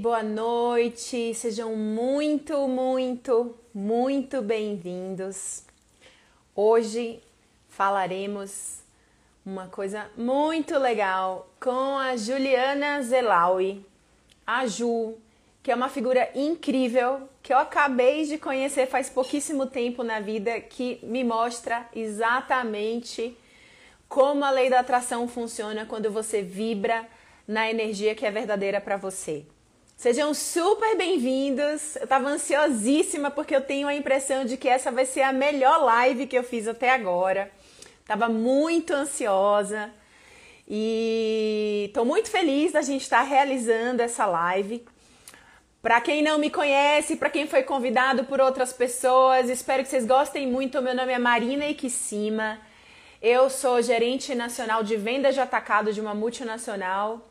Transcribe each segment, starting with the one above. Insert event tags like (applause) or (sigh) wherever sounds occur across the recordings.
boa noite. Sejam muito, muito, muito bem-vindos. Hoje falaremos uma coisa muito legal com a Juliana Zelaui, a Ju, que é uma figura incrível que eu acabei de conhecer faz pouquíssimo tempo na vida, que me mostra exatamente como a lei da atração funciona quando você vibra na energia que é verdadeira para você. Sejam super bem-vindos. Eu estava ansiosíssima porque eu tenho a impressão de que essa vai ser a melhor live que eu fiz até agora. Tava muito ansiosa e estou muito feliz da gente estar tá realizando essa live. Para quem não me conhece, para quem foi convidado por outras pessoas, espero que vocês gostem muito. Meu nome é Marina Ikissima. Eu sou gerente nacional de vendas de atacado de uma multinacional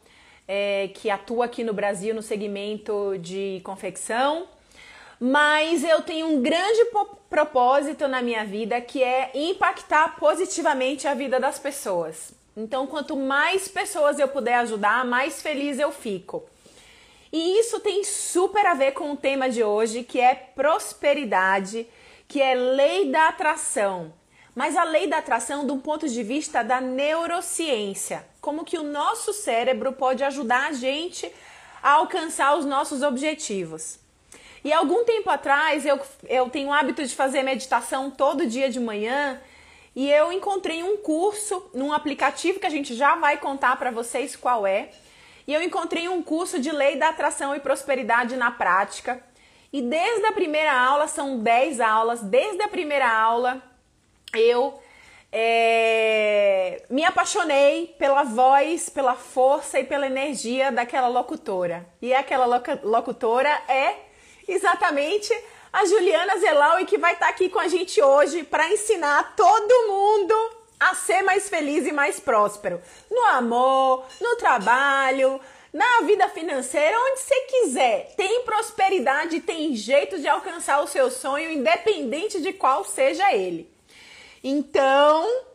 é, que atua aqui no Brasil no segmento de confecção, mas eu tenho um grande propósito na minha vida que é impactar positivamente a vida das pessoas. Então, quanto mais pessoas eu puder ajudar, mais feliz eu fico. E isso tem super a ver com o tema de hoje, que é prosperidade, que é lei da atração mas a lei da atração do ponto de vista da neurociência. Como que o nosso cérebro pode ajudar a gente a alcançar os nossos objetivos. E algum tempo atrás eu, eu tenho o hábito de fazer meditação todo dia de manhã e eu encontrei um curso num aplicativo que a gente já vai contar para vocês qual é. E eu encontrei um curso de lei da atração e prosperidade na prática. E desde a primeira aula, são 10 aulas, desde a primeira aula eu é, me apaixonei pela voz, pela força e pela energia daquela locutora. E aquela locutora é exatamente a Juliana Zelau e que vai estar aqui com a gente hoje para ensinar todo mundo a ser mais feliz e mais próspero. No amor, no trabalho, na vida financeira, onde você quiser. Tem prosperidade, tem jeito de alcançar o seu sonho, independente de qual seja ele. Então,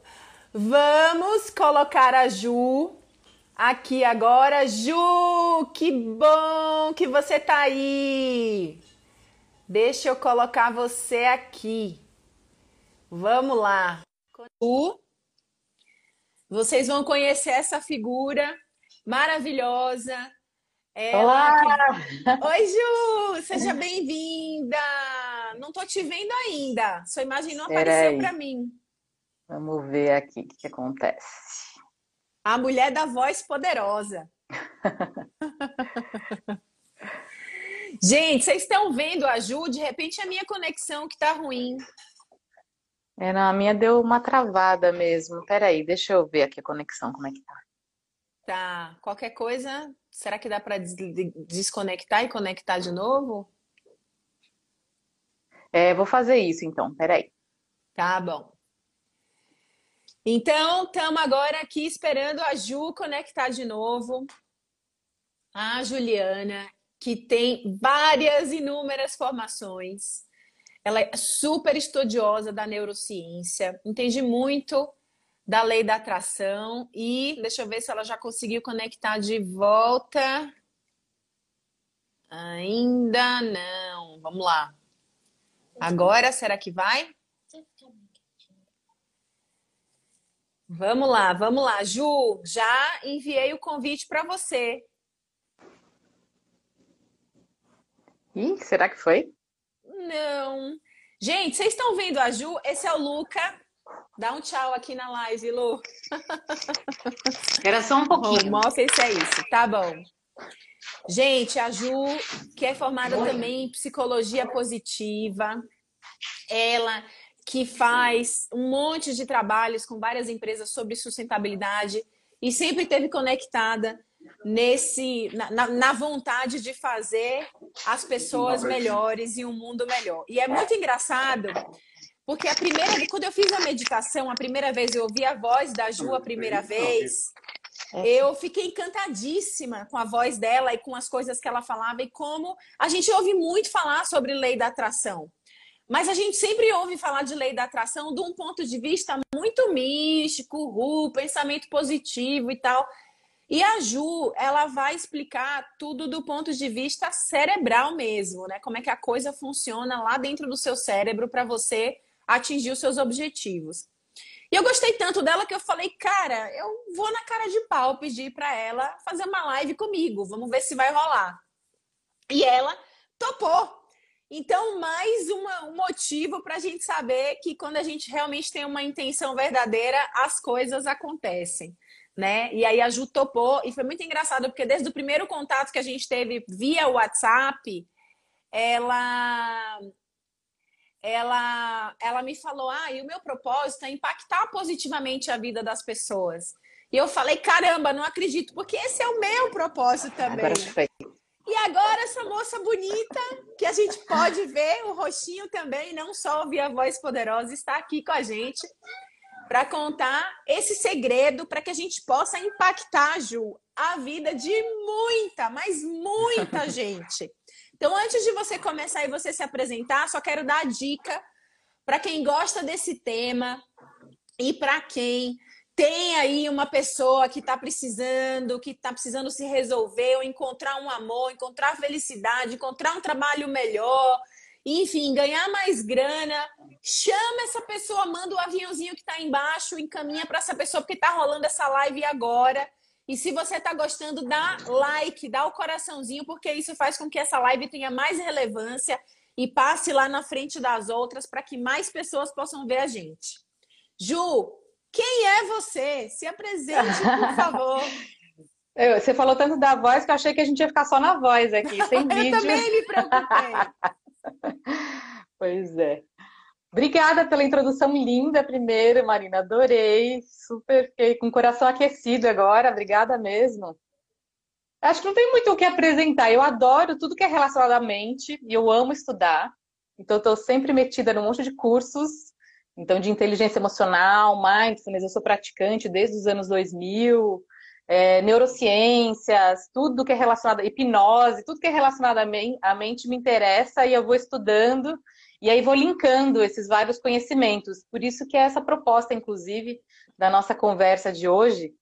vamos colocar a Ju aqui agora. Ju, que bom que você tá aí. Deixa eu colocar você aqui. Vamos lá. Ju, vocês vão conhecer essa figura maravilhosa. Ela Olá! Que... Oi, Ju! Seja bem-vinda! Não tô te vendo ainda. Sua imagem não apareceu para mim. Vamos ver aqui o que, acontece. A mulher da voz poderosa. (laughs) Gente, vocês estão vendo a Ju? De repente a minha conexão que tá ruim. É, não, a minha deu uma travada mesmo. Peraí, deixa eu ver aqui a conexão, como é que tá. Tá. Qualquer coisa, será que dá para desconectar e conectar de novo? É, vou fazer isso então, peraí. Tá bom. Então, estamos agora aqui esperando a Ju conectar de novo. A Juliana, que tem várias, inúmeras formações. Ela é super estudiosa da neurociência, entende muito da lei da atração e deixa eu ver se ela já conseguiu conectar de volta. Ainda não. Vamos lá. Agora, será que vai? Vamos lá, vamos lá. Ju, já enviei o convite para você. Ih, será que foi? Não. Gente, vocês estão vendo a Ju? Esse é o Luca. Dá um tchau aqui na live, Lu. Era só um pouquinho. Mostra se é isso. Tá bom. Gente, a Ju, que é formada Oi. também em psicologia positiva, ela que faz um monte de trabalhos com várias empresas sobre sustentabilidade e sempre esteve conectada nesse na, na, vontade de fazer as pessoas melhores e um mundo melhor. E é muito engraçado porque a primeira quando eu fiz a meditação, a primeira vez eu ouvi a voz da Ju a primeira vez, eu fiquei encantadíssima com a voz dela e com as coisas que ela falava e como a gente ouve muito falar sobre lei da atração. Mas a gente sempre ouve falar de lei da atração de um ponto de vista muito místico, ru, pensamento positivo e tal. E a Ju, ela vai explicar tudo do ponto de vista cerebral mesmo, né? Como é que a coisa funciona lá dentro do seu cérebro para você atingir os seus objetivos. E eu gostei tanto dela que eu falei, cara, eu vou na cara de pau pedir para ela fazer uma live comigo, vamos ver se vai rolar. E ela topou. Então, mais uma, um motivo para a gente saber que quando a gente realmente tem uma intenção verdadeira, as coisas acontecem. Né? E aí a Ju topou, e foi muito engraçado, porque desde o primeiro contato que a gente teve via WhatsApp, ela ela, ela me falou: ah, e o meu propósito é impactar positivamente a vida das pessoas. E eu falei: caramba, não acredito, porque esse é o meu propósito também. Agora e agora essa moça bonita, que a gente pode ver o rostinho também, não só ouvir a voz poderosa, está aqui com a gente para contar esse segredo para que a gente possa impactar, Ju, a vida de muita, mas muita (laughs) gente. Então, antes de você começar e você se apresentar, só quero dar a dica para quem gosta desse tema e para quem tem aí uma pessoa que está precisando, que está precisando se resolver, ou encontrar um amor, encontrar felicidade, encontrar um trabalho melhor, enfim, ganhar mais grana, chama essa pessoa, manda o aviãozinho que está embaixo, encaminha para essa pessoa, porque está rolando essa live agora. E se você está gostando, dá like, dá o coraçãozinho, porque isso faz com que essa live tenha mais relevância e passe lá na frente das outras para que mais pessoas possam ver a gente. Ju, quem é você? Se apresente, por favor. (laughs) Eu, você falou tanto da voz que eu achei que a gente ia ficar só na voz aqui, sem (laughs) vídeo. eu também me preocupei. (laughs) pois é. Obrigada pela introdução linda primeiro, Marina. Adorei. Super, fiquei com o coração aquecido agora. Obrigada mesmo. Acho que não tem muito o que apresentar. Eu adoro tudo que é relacionado à mente e eu amo estudar. Então, estou sempre metida num monte de cursos. Então, de inteligência emocional, mindfulness, eu sou praticante desde os anos 2000. É, neurociências, tudo que é relacionado à hipnose, tudo que é relacionado à mente me interessa e eu vou estudando e aí vou linkando esses vários conhecimentos. Por isso que é essa proposta, inclusive, da nossa conversa de hoje,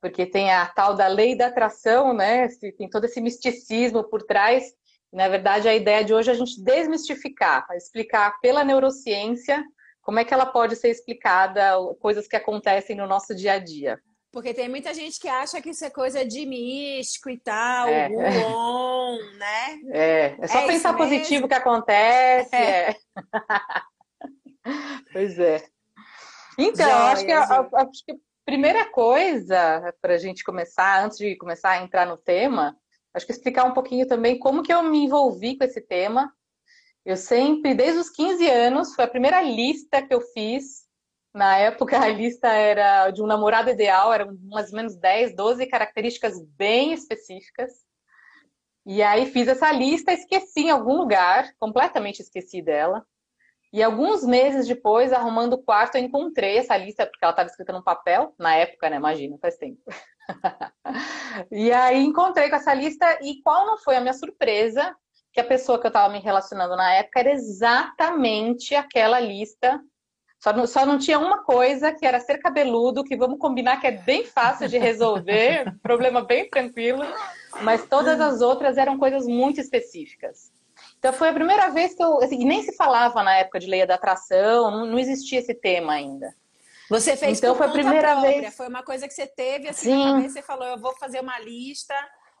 porque tem a tal da lei da atração, né? Tem todo esse misticismo por trás. Na verdade, a ideia de hoje é a gente desmistificar, explicar pela neurociência como é que ela pode ser explicada, coisas que acontecem no nosso dia a dia. Porque tem muita gente que acha que isso é coisa de místico e tal, é. bom, né? É, é só é pensar positivo que acontece. É. é. (laughs) pois é. Então, Joia, acho, que a, a, acho que a primeira coisa para a gente começar, antes de começar a entrar no tema, acho que explicar um pouquinho também como que eu me envolvi com esse tema. Eu sempre, desde os 15 anos, foi a primeira lista que eu fiz na época, a lista era de um namorado ideal, eram mais ou menos 10, 12 características bem específicas. E aí fiz essa lista, esqueci em algum lugar, completamente esqueci dela. E alguns meses depois, arrumando o quarto, eu encontrei essa lista, porque ela estava escrita num papel, na época, né? Imagina, faz tempo. (laughs) e aí encontrei com essa lista, e qual não foi a minha surpresa? Que a pessoa que eu estava me relacionando na época era exatamente aquela lista só não, só não tinha uma coisa que era ser cabeludo, que vamos combinar que é bem fácil de resolver, (laughs) problema bem tranquilo, mas todas as outras eram coisas muito específicas. Então foi a primeira vez que eu. Assim, nem se falava na época de lei da atração, não, não existia esse tema ainda. Você fez então, foi a primeira própria, vez. Foi uma coisa que você teve assim Sim. na cabeça, você falou, eu vou fazer uma lista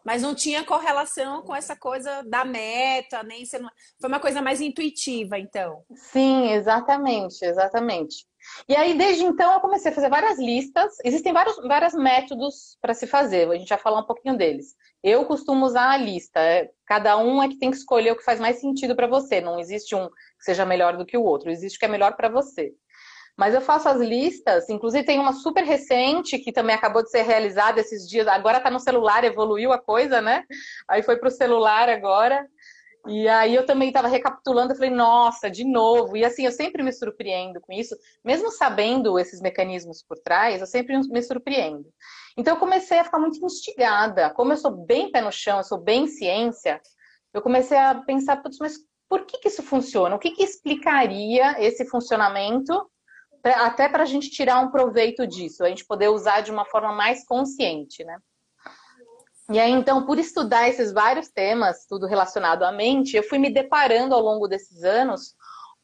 mas não tinha correlação com essa coisa da meta, nem ser... foi uma coisa mais intuitiva, então. Sim, exatamente, exatamente. E aí, desde então, eu comecei a fazer várias listas. Existem vários, vários métodos para se fazer, a gente vai falar um pouquinho deles. Eu costumo usar a lista, é, cada um é que tem que escolher o que faz mais sentido para você. Não existe um que seja melhor do que o outro, existe o que é melhor para você. Mas eu faço as listas, inclusive tem uma super recente que também acabou de ser realizada esses dias. Agora está no celular, evoluiu a coisa, né? Aí foi para o celular agora. E aí eu também estava recapitulando, eu falei, nossa, de novo. E assim, eu sempre me surpreendo com isso, mesmo sabendo esses mecanismos por trás, eu sempre me surpreendo. Então eu comecei a ficar muito instigada. Como eu sou bem pé no chão, eu sou bem ciência, eu comecei a pensar, mas por que, que isso funciona? O que, que explicaria esse funcionamento até para a gente tirar um proveito disso, a gente poder usar de uma forma mais consciente, né? E aí, então, por estudar esses vários temas, tudo relacionado à mente, eu fui me deparando ao longo desses anos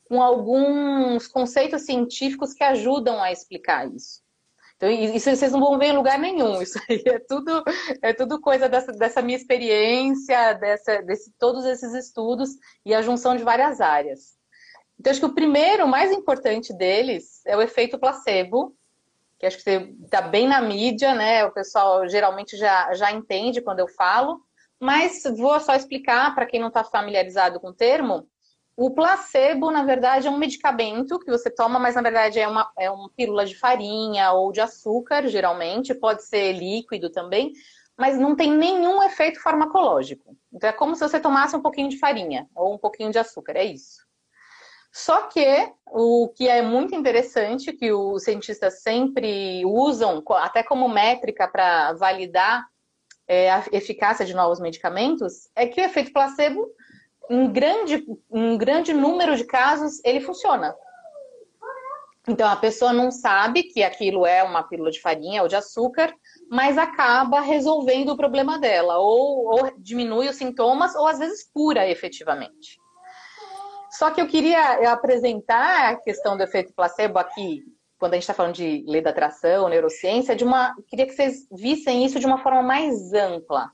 com alguns conceitos científicos que ajudam a explicar isso. Então, isso vocês não vão ver em lugar nenhum. Isso aí é tudo, é tudo coisa dessa, dessa minha experiência, dessa, desse, todos esses estudos e a junção de várias áreas. Então, acho que o primeiro, o mais importante deles, é o efeito placebo, que acho que está bem na mídia, né? O pessoal geralmente já, já entende quando eu falo, mas vou só explicar para quem não está familiarizado com o termo. O placebo, na verdade, é um medicamento que você toma, mas na verdade é uma, é uma pílula de farinha ou de açúcar, geralmente, pode ser líquido também, mas não tem nenhum efeito farmacológico. Então é como se você tomasse um pouquinho de farinha ou um pouquinho de açúcar, é isso. Só que o que é muito interessante, que os cientistas sempre usam, até como métrica para validar é, a eficácia de novos medicamentos, é que o efeito placebo em grande, em grande número de casos, ele funciona. Então, a pessoa não sabe que aquilo é uma pílula de farinha ou de açúcar, mas acaba resolvendo o problema dela, ou, ou diminui os sintomas, ou às vezes cura efetivamente. Só que eu queria apresentar a questão do efeito placebo aqui, quando a gente está falando de lei da atração, neurociência, de uma, queria que vocês vissem isso de uma forma mais ampla.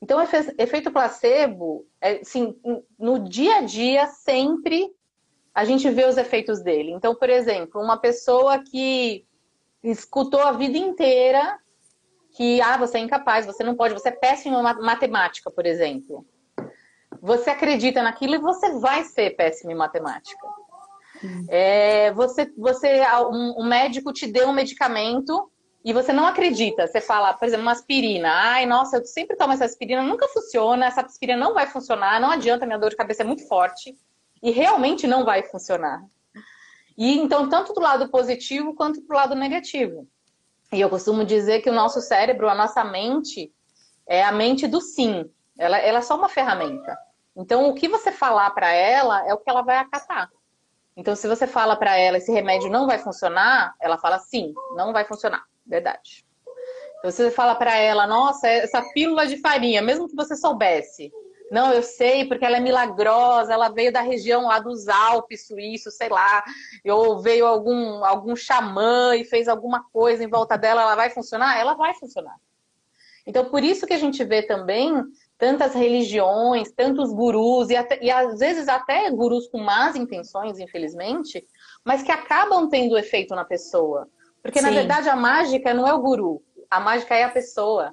Então, efeito placebo, assim, no dia a dia, sempre a gente vê os efeitos dele. Então, por exemplo, uma pessoa que escutou a vida inteira que ah, você é incapaz, você não pode, você é péssimo em matemática, por exemplo. Você acredita naquilo e você vai ser péssimo em matemática. É, você, você, um, um médico te deu um medicamento e você não acredita, você fala, por exemplo, uma aspirina. Ai, nossa, eu sempre tomo essa aspirina, nunca funciona, essa aspirina não vai funcionar, não adianta, minha dor de cabeça é muito forte. E realmente não vai funcionar. E então, tanto do lado positivo quanto do lado negativo. E eu costumo dizer que o nosso cérebro, a nossa mente, é a mente do sim. Ela, ela é só uma ferramenta. Então, o que você falar para ela é o que ela vai acatar. Então, se você fala para ela esse remédio não vai funcionar, ela fala sim, não vai funcionar verdade. Então, você fala para ela, nossa, essa pílula de farinha, mesmo que você soubesse, não, eu sei, porque ela é milagrosa, ela veio da região lá dos Alpes suíços, sei lá, ou veio algum, algum xamã e fez alguma coisa em volta dela, ela vai funcionar? Ela vai funcionar. Então, por isso que a gente vê também tantas religiões, tantos gurus, e, até, e às vezes até gurus com más intenções, infelizmente, mas que acabam tendo efeito na pessoa. Porque, Sim. na verdade, a mágica não é o guru. A mágica é a pessoa.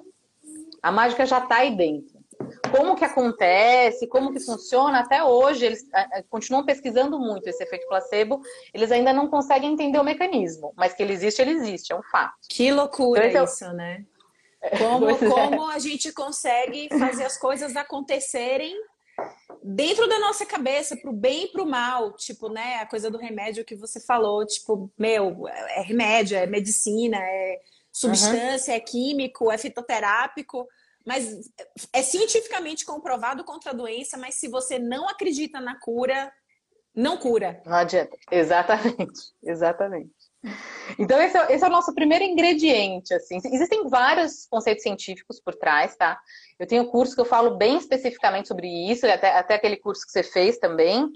A mágica já está aí dentro. Como que acontece, como que funciona, até hoje eles é, é, continuam pesquisando muito esse efeito placebo, eles ainda não conseguem entender o mecanismo, mas que ele existe, ele existe, é um fato. Que loucura então, isso, né? Como, é. como a gente consegue fazer as coisas acontecerem dentro da nossa cabeça, pro bem e pro mal, tipo, né, a coisa do remédio que você falou, tipo, meu, é remédio, é medicina, é substância, uhum. é químico, é fitoterápico, mas é cientificamente comprovado contra a doença, mas se você não acredita na cura, não cura. Não adianta. Exatamente, exatamente. Então, esse é, esse é, o nosso primeiro ingrediente, assim. Existem vários conceitos científicos por trás, tá? Eu tenho curso que eu falo bem especificamente sobre isso, até, até aquele curso que você fez também,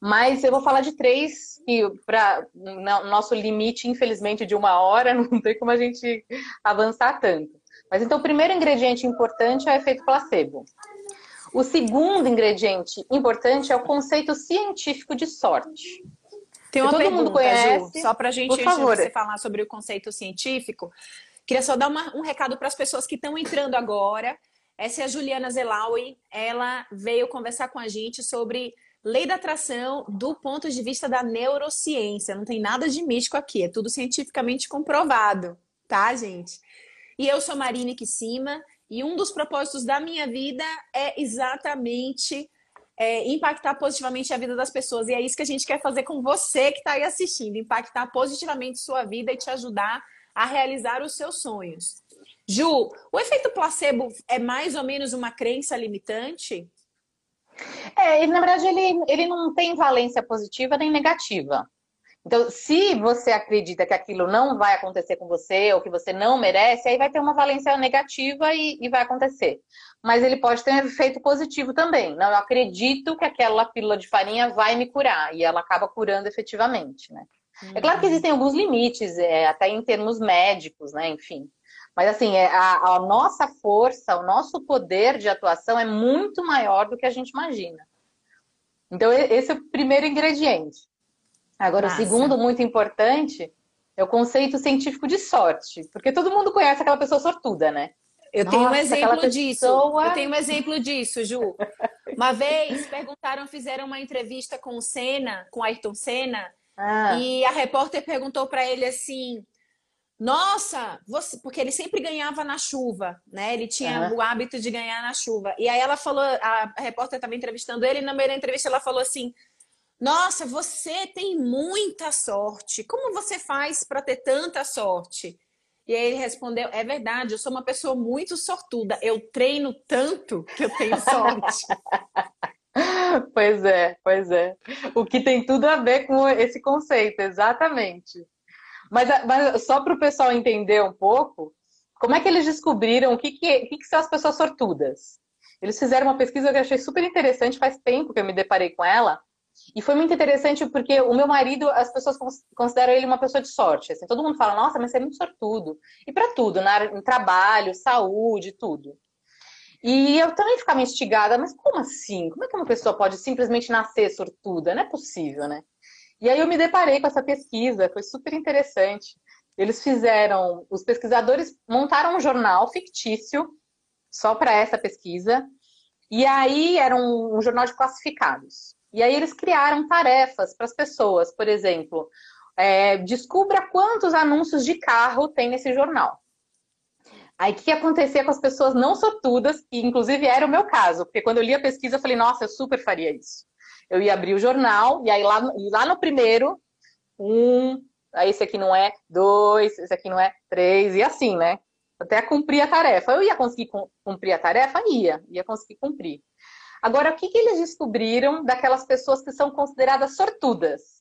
mas eu vou falar de três que, para nosso limite, infelizmente, de uma hora, (laughs) não tem como a gente avançar tanto. Mas então, o primeiro ingrediente importante é o efeito placebo. O segundo ingrediente importante é o conceito científico de sorte. Tem uma todo pergunta, mundo conhece. Ju, só para a gente, antes de você falar sobre o conceito científico, queria só dar uma, um recado para as pessoas que estão entrando agora. Essa é a Juliana Zelaui. Ela veio conversar com a gente sobre lei da atração do ponto de vista da neurociência. Não tem nada de místico aqui, é tudo cientificamente comprovado, tá, gente? E eu sou Marine Kissima, e um dos propósitos da minha vida é exatamente é, impactar positivamente a vida das pessoas. E é isso que a gente quer fazer com você que está aí assistindo: impactar positivamente sua vida e te ajudar a realizar os seus sonhos. Ju, o efeito placebo é mais ou menos uma crença limitante? É, ele, na verdade, ele, ele não tem valência positiva nem negativa. Então, se você acredita que aquilo não vai acontecer com você ou que você não merece, aí vai ter uma valência negativa e, e vai acontecer. Mas ele pode ter um efeito positivo também. Não, eu acredito que aquela pílula de farinha vai me curar e ela acaba curando efetivamente, né? Uhum. É claro que uhum. existem alguns limites, é, até em termos médicos, né? Enfim. Mas assim, é, a, a nossa força, o nosso poder de atuação é muito maior do que a gente imagina. Então, esse é o primeiro ingrediente. Agora, Massa. o segundo, muito importante, é o conceito científico de sorte. Porque todo mundo conhece aquela pessoa sortuda, né? Eu Nossa, tenho um exemplo pessoa... disso. Eu tenho um exemplo disso, Ju. Uma vez perguntaram, fizeram uma entrevista com o Senna, com Ayrton Senna, ah. e a repórter perguntou para ele assim: Nossa, você... porque ele sempre ganhava na chuva, né? Ele tinha o hábito de ganhar na chuva. E aí ela falou, a repórter estava entrevistando ele, e na da entrevista ela falou assim: nossa, você tem muita sorte. Como você faz para ter tanta sorte? E aí ele respondeu: É verdade, eu sou uma pessoa muito sortuda. Eu treino tanto que eu tenho sorte. (laughs) pois é, pois é. O que tem tudo a ver com esse conceito, exatamente. Mas, mas só para o pessoal entender um pouco, como é que eles descobriram o que, que, o que, que são as pessoas sortudas? Eles fizeram uma pesquisa que eu achei super interessante, faz tempo que eu me deparei com ela, e foi muito interessante porque o meu marido, as pessoas consideram ele uma pessoa de sorte. Assim, todo mundo fala, nossa, mas você é muito sortudo. E para tudo, na, em trabalho, saúde, tudo. E eu também ficava instigada, mas como assim? Como é que uma pessoa pode simplesmente nascer sortuda? Não é possível, né? E aí eu me deparei com essa pesquisa, foi super interessante. Eles fizeram, os pesquisadores montaram um jornal fictício só para essa pesquisa, e aí era um, um jornal de classificados. E aí eles criaram tarefas para as pessoas, por exemplo, é, descubra quantos anúncios de carro tem nesse jornal. Aí o que acontecia com as pessoas não sortudas, que inclusive era o meu caso, porque quando eu li a pesquisa eu falei, nossa, eu super faria isso. Eu ia abrir o jornal, e aí lá, lá no primeiro, um, aí esse aqui não é, dois, esse aqui não é, três, e assim, né? Até cumprir a tarefa. Eu ia conseguir cumprir a tarefa? Ia, ia conseguir cumprir. Agora, o que, que eles descobriram daquelas pessoas que são consideradas sortudas?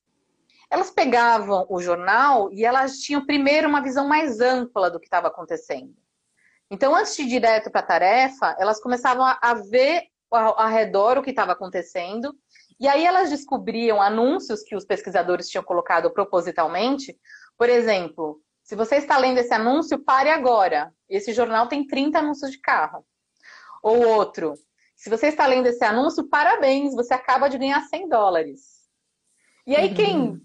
Elas pegavam o jornal e elas tinham primeiro uma visão mais ampla do que estava acontecendo. Então, antes de ir direto para a tarefa, elas começavam a ver ao, redor o que estava acontecendo. E aí elas descobriam anúncios que os pesquisadores tinham colocado propositalmente. Por exemplo, se você está lendo esse anúncio, pare agora. Esse jornal tem 30 anúncios de carro. Ou outro, se você está lendo esse anúncio, parabéns, você acaba de ganhar 100 dólares. E aí, quem, uhum.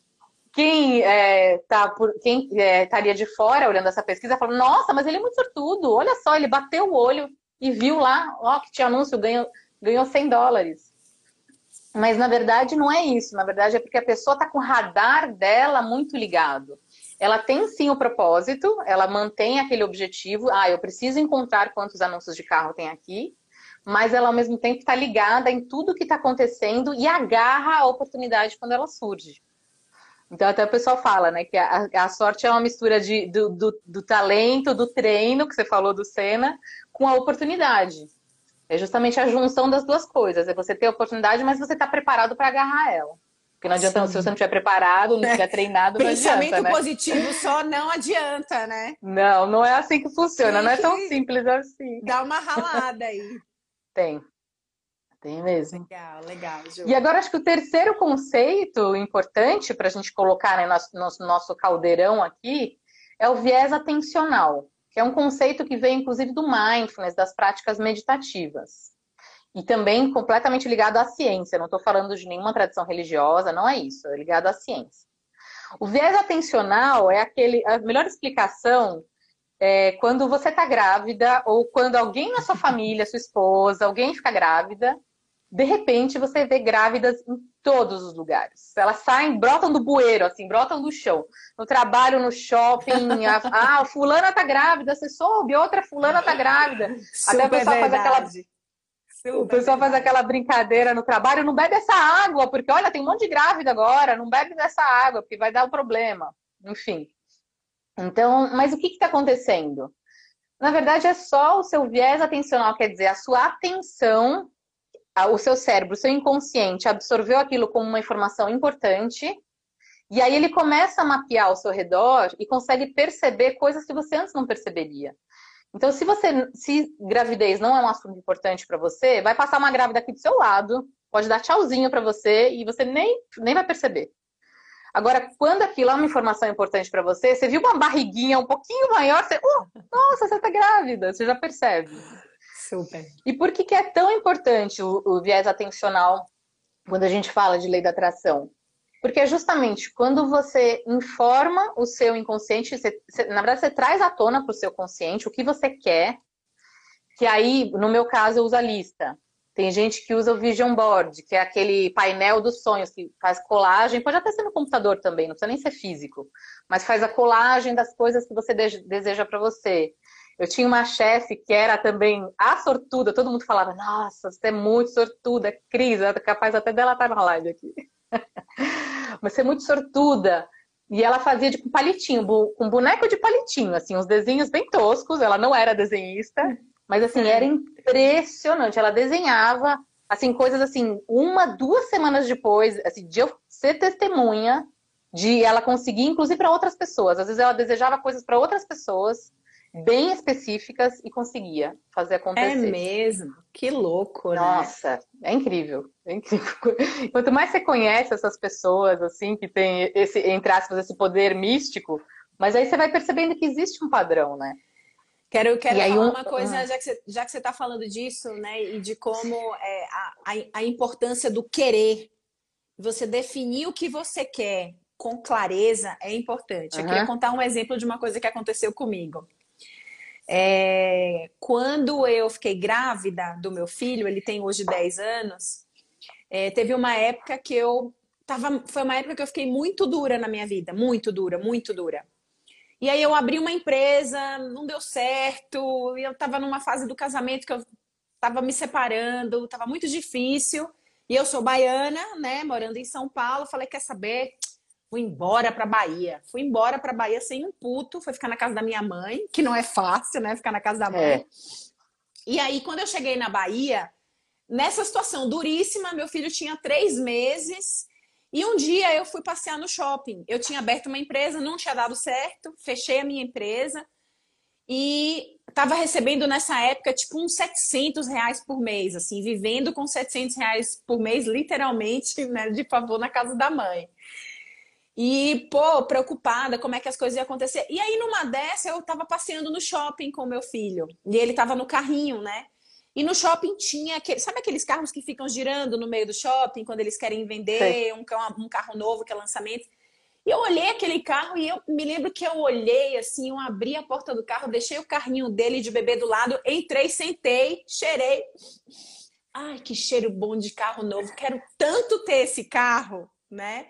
quem, é, tá por, quem é, estaria de fora olhando essa pesquisa, fala: Nossa, mas ele é muito sortudo, olha só, ele bateu o olho e viu lá ó, que tinha anúncio, ganhou, ganhou 100 dólares. Mas na verdade não é isso, na verdade é porque a pessoa está com o radar dela muito ligado. Ela tem sim o propósito, ela mantém aquele objetivo. Ah, eu preciso encontrar quantos anúncios de carro tem aqui mas ela ao mesmo tempo está ligada em tudo que está acontecendo e agarra a oportunidade quando ela surge. Então até o pessoal fala, né, que a, a sorte é uma mistura de, do, do, do, talento, do treino, que você falou do Senna, com a oportunidade. É justamente a junção das duas coisas. É você ter a oportunidade, mas você está preparado para agarrar ela. Porque não adianta, Sim. se você não estiver preparado, não estiver treinado, não Pensamento adianta, né? positivo só não adianta, né? Não, não é assim que funciona. Sim. Não é tão simples assim. Dá uma ralada aí. Tem. Tem mesmo. Legal, legal. Ju. E agora acho que o terceiro conceito importante para a gente colocar né, no nosso, nosso caldeirão aqui é o viés atencional, que é um conceito que vem inclusive do mindfulness, das práticas meditativas. E também completamente ligado à ciência. Não estou falando de nenhuma tradição religiosa, não é isso, é ligado à ciência. O viés atencional é aquele, a melhor explicação é, quando você está grávida ou quando alguém na sua família, sua esposa, alguém fica grávida, de repente você vê grávidas em todos os lugares. Elas saem, brotam do bueiro, assim, brotam do chão. No trabalho, no shopping, a, (laughs) ah, fulana tá grávida, você soube, outra fulana tá grávida. Super Até o pessoal verdade. faz aquela. Super o pessoal verdade. faz aquela brincadeira no trabalho, não bebe essa água, porque olha, tem um monte de grávida agora, não bebe dessa água, porque vai dar um problema. Enfim. Então, mas o que está acontecendo? Na verdade, é só o seu viés atencional, quer dizer, a sua atenção, o seu cérebro, o seu inconsciente absorveu aquilo como uma informação importante E aí ele começa a mapear ao seu redor e consegue perceber coisas que você antes não perceberia. Então, se você, se gravidez não é um assunto importante para você, vai passar uma grávida aqui do seu lado, pode dar tchauzinho para você e você nem, nem vai perceber. Agora, quando aquilo é uma informação importante para você, você viu uma barriguinha um pouquinho maior, você, oh, nossa, você tá grávida, você já percebe. Super. E por que, que é tão importante o, o viés atencional quando a gente fala de lei da atração? Porque é justamente quando você informa o seu inconsciente, você, você, na verdade você traz à tona para o seu consciente o que você quer, que aí, no meu caso, eu uso a lista. Tem gente que usa o Vision Board, que é aquele painel dos sonhos, que faz colagem, pode até ser no computador também, não precisa nem ser físico, mas faz a colagem das coisas que você deseja para você. Eu tinha uma chefe que era também a sortuda, todo mundo falava, nossa, você é muito sortuda, Cris, é capaz até dela estar na live aqui. (laughs) mas você é muito sortuda. E ela fazia com palitinho, com boneco de palitinho, assim, uns desenhos bem toscos, ela não era desenhista, mas assim, era impressionante. Ela desenhava assim coisas assim, uma, duas semanas depois, assim, de eu ser testemunha de ela conseguir, inclusive para outras pessoas. Às vezes ela desejava coisas para outras pessoas bem específicas e conseguia fazer acontecer. É mesmo? Que louco, né? Nossa, é incrível. É incrível. (laughs) Quanto mais você conhece essas pessoas, assim, que tem esse, entre aspas, esse poder místico, mas aí você vai percebendo que existe um padrão, né? Quero, quero falar um... uma coisa, ah. já que, você, já que você está falando disso, né? E de como é, a, a, importância do querer. Você definir o que você quer com clareza é importante. Uhum. Eu queria contar um exemplo de uma coisa que aconteceu comigo. É, quando eu fiquei grávida do meu filho, ele tem hoje 10 anos, é, teve uma época que eu tava. Foi uma época que eu fiquei muito dura na minha vida, muito dura, muito dura. E aí eu abri uma empresa, não deu certo, e eu estava numa fase do casamento que eu estava me separando, estava muito difícil. E eu sou baiana, né, morando em São Paulo, falei, quer saber? Fui embora para Bahia. Fui embora para Bahia sem um puto, foi ficar na casa da minha mãe, que não é fácil, né, ficar na casa da mãe. É. E aí quando eu cheguei na Bahia, nessa situação duríssima, meu filho tinha três meses e um dia eu fui passear no shopping. Eu tinha aberto uma empresa, não tinha dado certo, fechei a minha empresa e estava recebendo nessa época tipo uns 700 reais por mês, assim, vivendo com 700 reais por mês, literalmente, (laughs) né, de favor na casa da mãe. E, pô, preocupada como é que as coisas iam acontecer. E aí, numa dessa, eu tava passeando no shopping com meu filho. E ele tava no carrinho, né? E no shopping tinha, aquele, sabe aqueles carros que ficam girando no meio do shopping quando eles querem vender um, um, carro novo que é lançamento? E eu olhei aquele carro e eu me lembro que eu olhei assim, eu abri a porta do carro, deixei o carrinho dele de bebê do lado, entrei, sentei, cheirei. Ai, que cheiro bom de carro novo, quero tanto ter esse carro, né?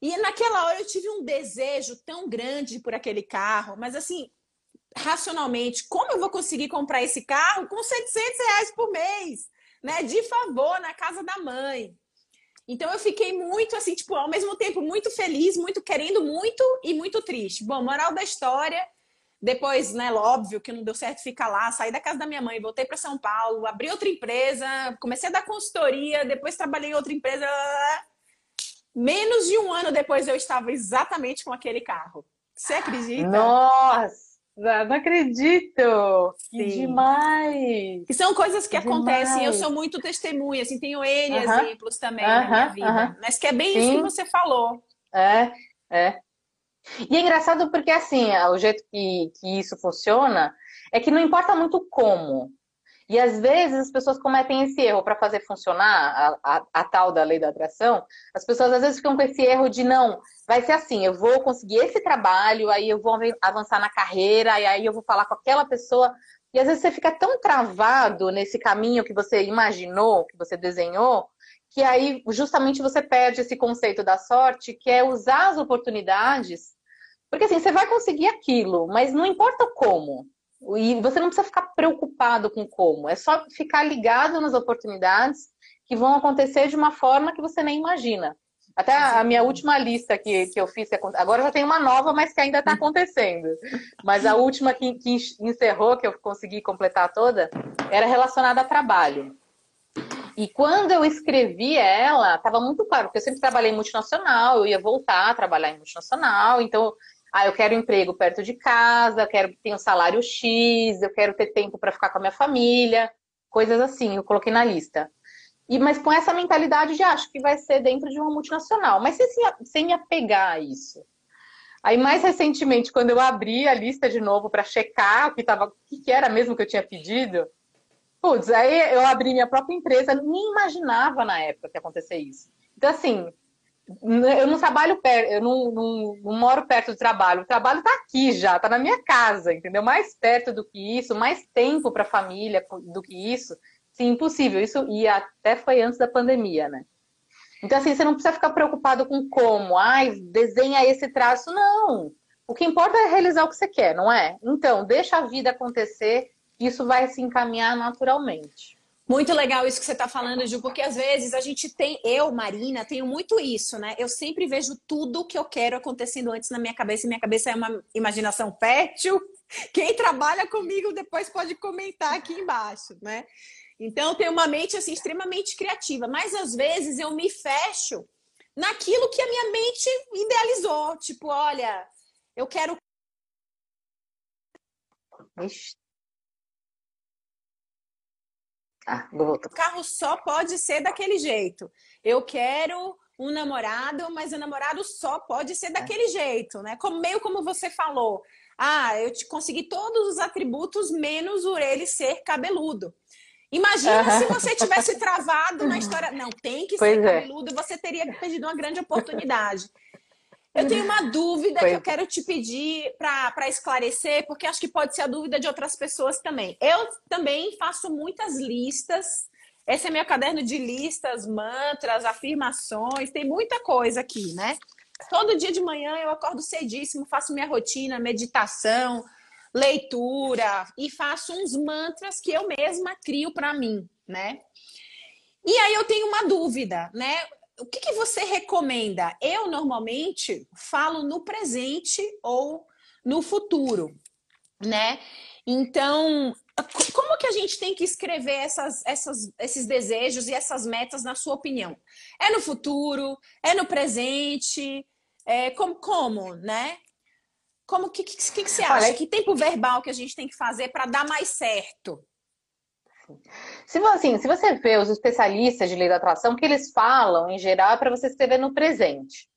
E naquela hora eu tive um desejo tão grande por aquele carro, mas assim, racionalmente, como eu vou conseguir comprar esse carro com 700 reais por mês, né? De favor, na casa da mãe. Então eu fiquei muito assim, tipo, ao mesmo tempo muito feliz, muito querendo muito e muito triste. Bom, moral da história, depois, né, óbvio que não deu certo ficar lá, saí da casa da minha mãe, voltei para São Paulo, abri outra empresa, comecei a dar consultoria, depois trabalhei em outra empresa. Menos de um ano depois eu estava exatamente com aquele carro. Você acredita? Nossa! Não acredito! Sim. Que demais! Que são coisas que, acontecem. Eu sou muito testemunha, assim, tenho N uh -huh. exemplos também uh -huh. na minha vida. Uh -huh. Mas que é bem Sim. isso que você falou. É, é. E é engraçado porque, assim, o jeito que, que isso funciona é que não importa muito como. E às vezes as pessoas cometem esse erro para fazer funcionar a, a, a, tal da lei da atração. As pessoas às vezes ficam com esse erro de não, vai ser assim, eu vou conseguir esse trabalho, aí eu vou avançar na carreira, e aí eu vou falar com aquela pessoa. E às vezes você fica tão travado nesse caminho que você imaginou, que você desenhou, que aí justamente você perde esse conceito da sorte, que é usar as oportunidades. Porque assim, você vai conseguir aquilo, mas não importa como. E você não precisa ficar preocupado com como, é só ficar ligado nas oportunidades que vão acontecer de uma forma que você nem imagina. Até a minha última lista que, que eu fiz, agora já tem uma nova, mas que ainda está acontecendo. Mas a última que, que encerrou, que eu consegui completar toda, era relacionada a trabalho. E quando eu escrevi ela, estava muito claro, porque eu sempre trabalhei em multinacional, eu ia voltar a trabalhar em multinacional, então, ah, eu quero emprego perto de casa, eu quero ter um salário X, eu quero ter tempo para ficar com a minha família, coisas assim, eu coloquei na lista. E, mas com essa mentalidade de acho que vai ser dentro de uma multinacional, mas sem, sem apegar a isso. Aí, mais recentemente, quando eu abri a lista de novo para checar o que, tava, o que era mesmo que eu tinha pedido, putz, aí eu abri minha própria empresa, nem imaginava na época que ia acontecer isso. Então, assim, eu não trabalho perto, eu não, não, não, moro perto do trabalho. O trabalho está aqui já, está na minha casa, entendeu? Mais perto do que isso, mais tempo para a família do que isso. Sim, impossível. Isso e até foi antes da pandemia, né? Então, assim, você não precisa ficar preocupado com como, ai, desenha esse traço, não. O que importa é realizar o que você quer, não é? Então, deixa a vida acontecer, isso vai se encaminhar naturalmente. Muito legal isso que você está falando, Ju, porque às vezes a gente tem, eu, Marina, tenho muito isso, né? Eu sempre vejo tudo que eu quero acontecendo antes na minha cabeça, e minha cabeça é uma imaginação fértil. (laughs) Quem trabalha comigo depois pode comentar aqui embaixo, né? Então, eu tenho uma mente assim extremamente criativa, mas às vezes eu me fecho naquilo que a minha mente idealizou. Tipo, olha, eu quero. Ah, O carro só pode ser daquele jeito. Eu quero um namorado, mas o namorado só pode ser daquele é. jeito, né? Como, meio como você falou. Ah, eu te consegui todos os atributos menos o ele ser cabeludo. Imagina se você tivesse (laughs) travado na história. Não, tem que pois ser é. cabeludo, você teria perdido uma grande oportunidade. Eu tenho uma dúvida pois. que eu quero te pedir para esclarecer, porque acho que pode ser a dúvida de outras pessoas também. Eu também faço muitas listas. Esse é meu caderno de listas, mantras, afirmações, tem muita coisa aqui, né? Todo dia de manhã eu acordo cedíssimo, faço minha rotina, meditação, leitura e faço uns mantras que eu mesma crio para mim, né? E aí eu tenho uma dúvida, né? O que, que você recomenda? Eu normalmente falo no presente ou no futuro, né? Então, como que a gente tem que escrever essas, essas, esses desejos e essas metas, na sua opinião? É no futuro? É no presente? É, como, como, né? Como que, que, que, que você acha? Olha, que tempo verbal que a gente tem que fazer para dar mais certo? Se, assim, se você vê os especialistas de lei da atração, o que eles falam, em geral, é para você escrever no presente.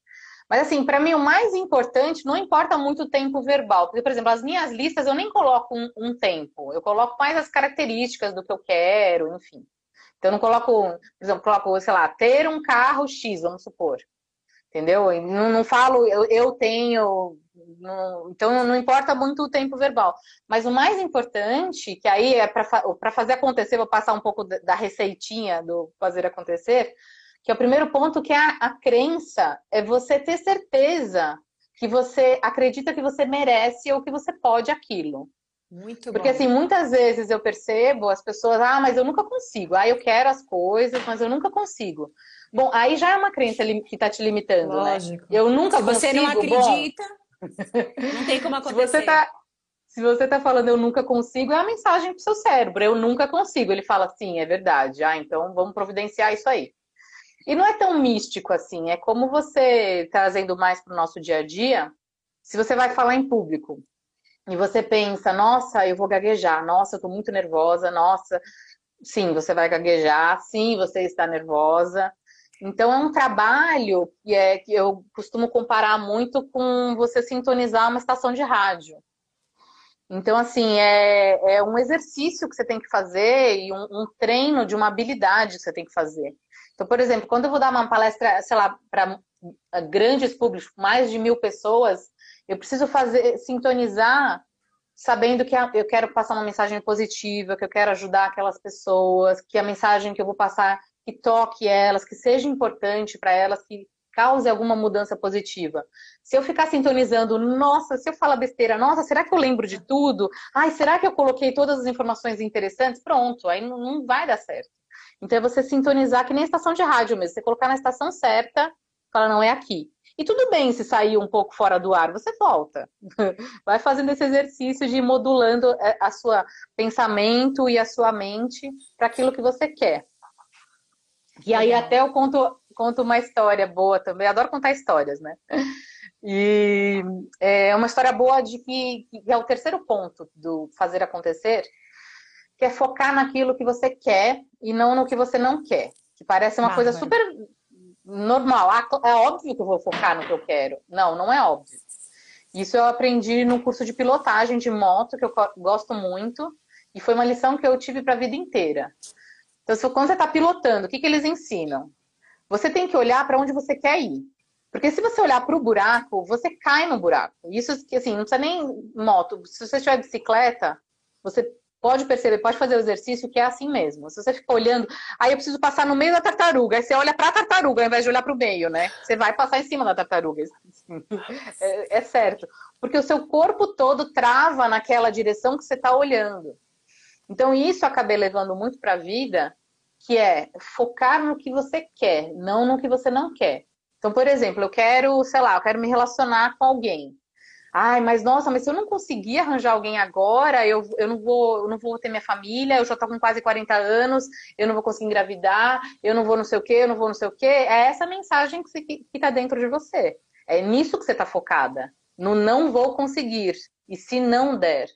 Mas, assim, para mim, o mais importante, não importa muito o tempo verbal. Porque, por exemplo, as minhas listas, eu nem coloco um, um tempo. Eu coloco mais as características do que eu quero, enfim. Então, eu não coloco, por exemplo, coloco, sei lá, ter um carro X, vamos supor. Entendeu? Não, não falo, eu, eu tenho não, então não importa muito o tempo verbal. Mas o mais importante, que aí é para fazer acontecer, vou passar um pouco da receitinha do fazer acontecer, que é o primeiro ponto, que é a, a crença, é você ter certeza que você acredita que você merece ou que você pode aquilo. Muito Porque bom. assim, muitas vezes eu percebo as pessoas, ah, mas eu nunca consigo. Ah, eu quero as coisas, mas eu nunca consigo. Bom, aí já é uma crença que está te limitando, né? Lógico. né? Eu nunca Se consigo. Você não acredita? Bom, não tem como acontecer. Se você tá, se você tá falando eu nunca consigo, é a mensagem pro seu cérebro. Eu nunca consigo. Ele fala sim, é verdade. Ah, então vamos providenciar isso aí. E não é tão místico assim. É como você trazendo mais para o nosso dia a dia. Se você vai falar em público e você pensa, nossa, eu vou gaguejar. Nossa, eu tô muito nervosa. Nossa, sim, você vai gaguejar. Sim, você está nervosa. Então é um trabalho que, é, que eu costumo comparar muito com você sintonizar uma estação de rádio. Então, assim, é, é um exercício que você tem que fazer e um, um, treino de uma habilidade que você tem que fazer. Então, por exemplo, quando eu vou dar uma palestra, sei lá, para grandes públicos, mais de mil pessoas, eu preciso fazer, sintonizar sabendo que eu quero passar uma mensagem positiva, que eu quero ajudar aquelas pessoas, que a mensagem que eu vou passar que toque elas, que seja importante para elas, que cause alguma mudança positiva. Se eu ficar sintonizando, nossa, se eu falar besteira, nossa, será que eu lembro de tudo? Ai, será que eu coloquei todas as informações interessantes? Pronto, aí não, vai dar certo. Então é você sintonizar que nem estação de rádio mesmo, você colocar na estação certa, fala, não é aqui. E tudo bem se sair um pouco fora do ar, você volta. (laughs) Vai fazendo esse exercício de ir modulando é, a sua pensamento e a sua mente para aquilo que você quer. E aí até eu conto, conto uma história boa também. Adoro contar histórias, né? E é uma história boa de que, que é o terceiro ponto do fazer acontecer, que é focar naquilo que você quer e não no que você não quer. Que parece uma ah, coisa super normal. Ah, é óbvio que eu vou focar no que eu quero. Não, não é óbvio. Isso eu aprendi no curso de pilotagem de moto, que eu gosto muito, e foi uma lição que eu tive para a vida inteira. Então, quando você está pilotando, o que, que eles ensinam? Você tem que olhar para onde você quer ir. Porque se você olhar para o buraco, você cai no buraco. Isso assim, não precisa nem moto. Se você tiver bicicleta, você pode perceber, pode fazer o exercício que é assim mesmo. Se você ficar olhando, aí eu preciso passar no meio da tartaruga, aí você olha para a tartaruga ao invés de olhar para o meio, né? Você vai passar em cima da tartaruga. (laughs) É, é certo. Porque o seu corpo todo trava naquela direção que você está olhando. Então, isso acabei levando muito para a vida, que é focar no que você quer, não no que você não quer. Então, por exemplo, eu quero, sei lá, eu quero me relacionar com alguém. Ai, mas nossa, mas se eu não conseguir arranjar alguém agora, eu, eu, não, vou, eu não vou ter minha família, eu já tô com quase 40 anos, eu não vou conseguir engravidar, eu não vou não sei o quê, eu não vou não sei o quê. É essa mensagem que, você, que, que tá dentro de você. É nisso que você tá focada. No não vou conseguir. E se não der.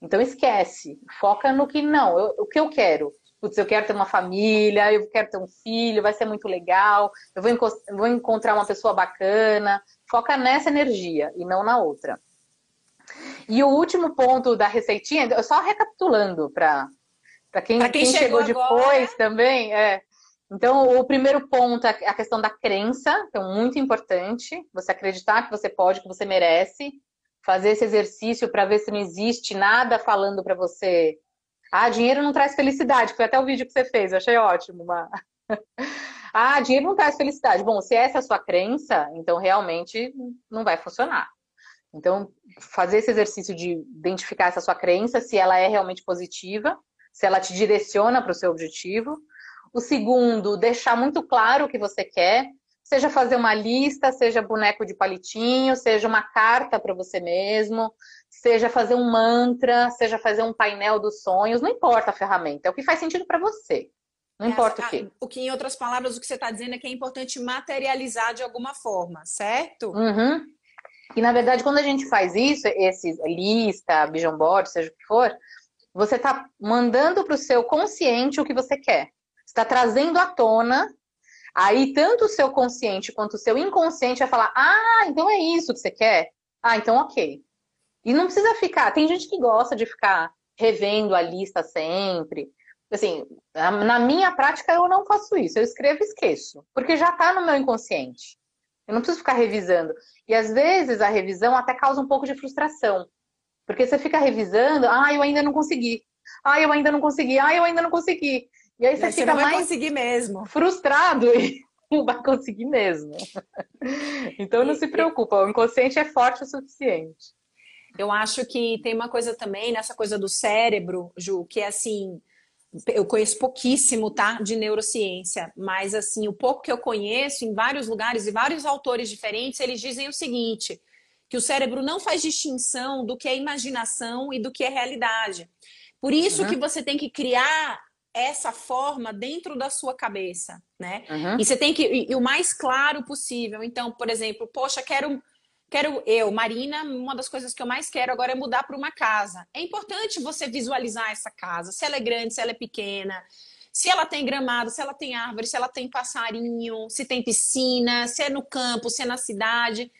Então esquece. Foca no que não. Eu, o que eu quero putz, eu quero ter uma família, eu quero ter um filho, vai ser muito legal, eu vou, vou encontrar uma pessoa bacana. Foca nessa energia e não na outra. E o último ponto da receitinha, só recapitulando para quem, quem, quem, chegou, chegou depois também, é. Então, o primeiro ponto é a questão da crença, então muito importante, você acreditar que você pode, que você merece, fazer esse exercício para ver se não existe nada falando para você ah, dinheiro não traz felicidade. Foi até o vídeo que você fez, eu achei ótimo. Uma... (laughs) ah, dinheiro não traz felicidade. Bom, se essa é a sua crença, então realmente não vai funcionar. Então, fazer esse exercício de identificar essa sua crença, se ela é realmente positiva, se ela te direciona para o seu objetivo. O segundo, deixar muito claro o que você quer, seja fazer uma lista, seja boneco de palitinho, seja uma carta para você mesmo, seja fazer um mantra, seja fazer um painel dos sonhos, não importa a ferramenta, é o que faz sentido para você. Não é, importa o quê. O que, em outras palavras, o que você está dizendo é que é importante materializar de alguma forma, certo? Uhum. E, na verdade, quando a gente faz isso, esse lista, vision board, seja o que for, você está mandando para o seu consciente o que você quer. está trazendo à tona, aí tanto o seu consciente quanto o seu inconsciente vai falar, ah, então é isso que você quer? Ah, então ok. E não precisa ficar. Tem gente que gosta de ficar revendo a lista sempre. Assim, na minha prática eu não faço isso. Eu escrevo e esqueço, porque já está no meu inconsciente. Eu não preciso ficar revisando. E às vezes a revisão até causa um pouco de frustração. Porque você fica revisando, ah, eu ainda não consegui. Ah, eu ainda não consegui. Ah, eu ainda não consegui. E aí você, você fica mais conseguir mesmo. frustrado e (laughs) não vai conseguir mesmo. Então não se preocupa, o inconsciente é forte o suficiente. Eu acho que tem uma coisa também nessa coisa do cérebro, Ju, que é assim, eu conheço pouquíssimo, tá, de neurociência, mas assim, o pouco que eu conheço em vários lugares e vários autores diferentes, eles dizem o seguinte, que o cérebro não faz distinção do que é imaginação e do que é realidade. Por isso uhum. que você tem que criar essa forma dentro da sua cabeça, né? Uhum. E você tem que e, e o mais claro possível. Então, por exemplo, poxa, quero Quero eu, Marina, uma das coisas que eu mais quero agora é mudar para uma casa. É importante você visualizar essa casa, se ela é grande, se ela é pequena, se ela tem gramado, se ela tem árvore, se ela tem passarinho, se tem piscina, se é no campo, se é na cidade.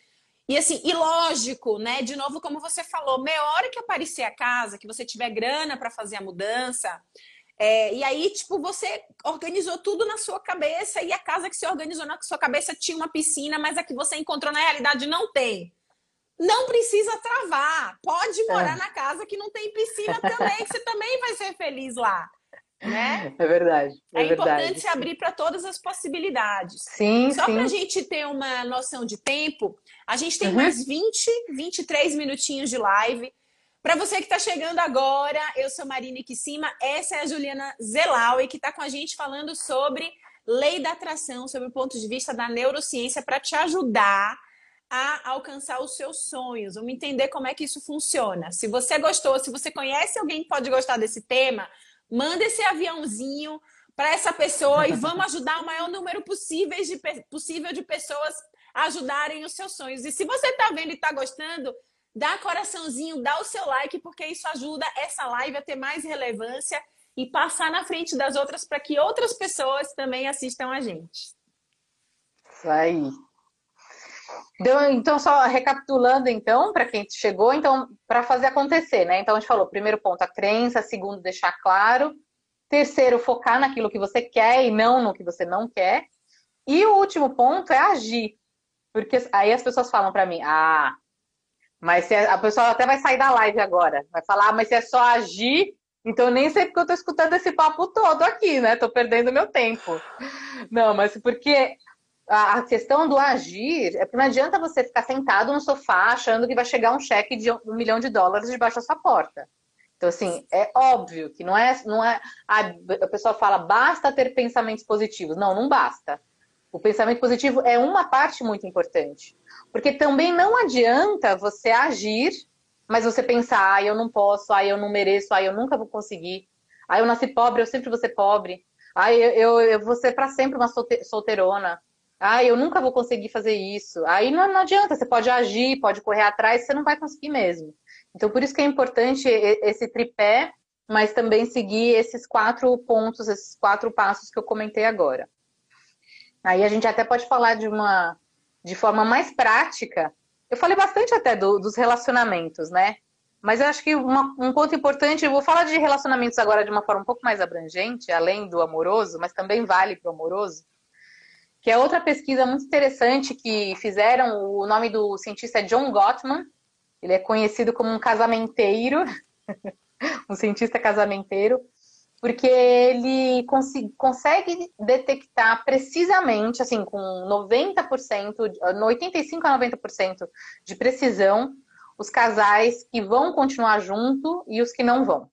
E assim, e lógico, né? De novo, como você falou, meia hora que aparecer a casa, que você tiver grana para fazer a mudança, é, e aí, tipo, você organizou tudo na sua cabeça e a casa que você organizou na sua cabeça tinha uma piscina, mas a que você encontrou na realidade não tem. Não precisa travar. Pode morar é. na casa que não tem piscina também, que você também vai ser feliz lá. Né? É verdade. É, é importante verdade. se abrir para todas as possibilidades. Sim, Só para a gente ter uma noção de tempo, a gente tem uhum. mais 20, 23 minutinhos de live. Para você que está chegando agora, eu sou Marina Kissima, essa é a Juliana Zelaui, que está com a gente falando sobre lei da atração, sobre o ponto de vista da neurociência, para te ajudar a alcançar os seus sonhos. Vamos entender como é que isso funciona. Se você gostou, se você conhece alguém que pode gostar desse tema, manda esse aviãozinho para essa pessoa e vamos ajudar o maior número possível de, possível de pessoas a ajudarem os seus sonhos. E se você está vendo e está gostando, dá coraçãozinho, dá o seu like, porque isso ajuda essa live a ter mais relevância e passar na frente das outras para que outras pessoas também assistam a gente. Isso aí. Então, só recapitulando, então, para quem chegou, então, para fazer acontecer, né? Então, a gente falou, primeiro ponto, a crença, segundo, deixar claro, terceiro, focar naquilo que você quer e não no que você não quer, e o último ponto é agir, porque aí as pessoas falam para mim, ah, mas a pessoa até vai sair da live agora, vai falar, ah, mas se é só agir, então nem sei porque eu tô escutando esse papo todo aqui, né? Tô perdendo meu tempo. Não, mas porque a questão do agir é porque não adianta você ficar sentado no sofá achando que vai chegar um cheque de um milhão de dólares debaixo da sua porta. Então, assim, é óbvio que não é. Não é a pessoa fala, basta ter pensamentos positivos. Não, não basta. O pensamento positivo é uma parte muito importante. Porque também não adianta você agir, mas você pensar, ah, eu não posso, ah, eu não mereço, ah, eu nunca vou conseguir. Ah, eu nasci pobre, eu sempre vou ser pobre. Ah, eu, eu, eu vou ser para sempre uma solteirona. Ah, eu nunca vou conseguir fazer isso. Aí não, não adianta, você pode agir, pode correr atrás, você não vai conseguir mesmo. Então, por isso que é importante esse tripé, mas também seguir esses quatro pontos, esses quatro passos que eu comentei agora. Aí a gente até pode falar de uma de forma mais prática. Eu falei bastante até do, dos relacionamentos, né? Mas eu acho que uma, um ponto importante, eu vou falar de relacionamentos agora de uma forma um pouco mais abrangente, além do amoroso, mas também vale para o amoroso, que é outra pesquisa muito interessante que fizeram. O nome do cientista é John Gottman. Ele é conhecido como um casamenteiro, (laughs) um cientista casamenteiro porque ele cons consegue detectar precisamente, assim, com 90%, no 85 a 90% de precisão, os casais que vão continuar junto e os que não vão.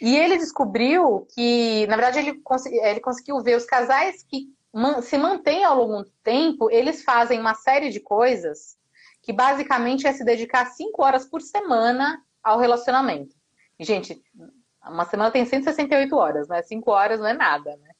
E ele descobriu que, na verdade, ele, cons ele conseguiu ver os casais que man se mantêm ao longo do tempo, eles fazem uma série de coisas que basicamente é se dedicar cinco horas por semana ao relacionamento. E, gente, uma semana tem 168 horas, né? Cinco horas não é nada, né?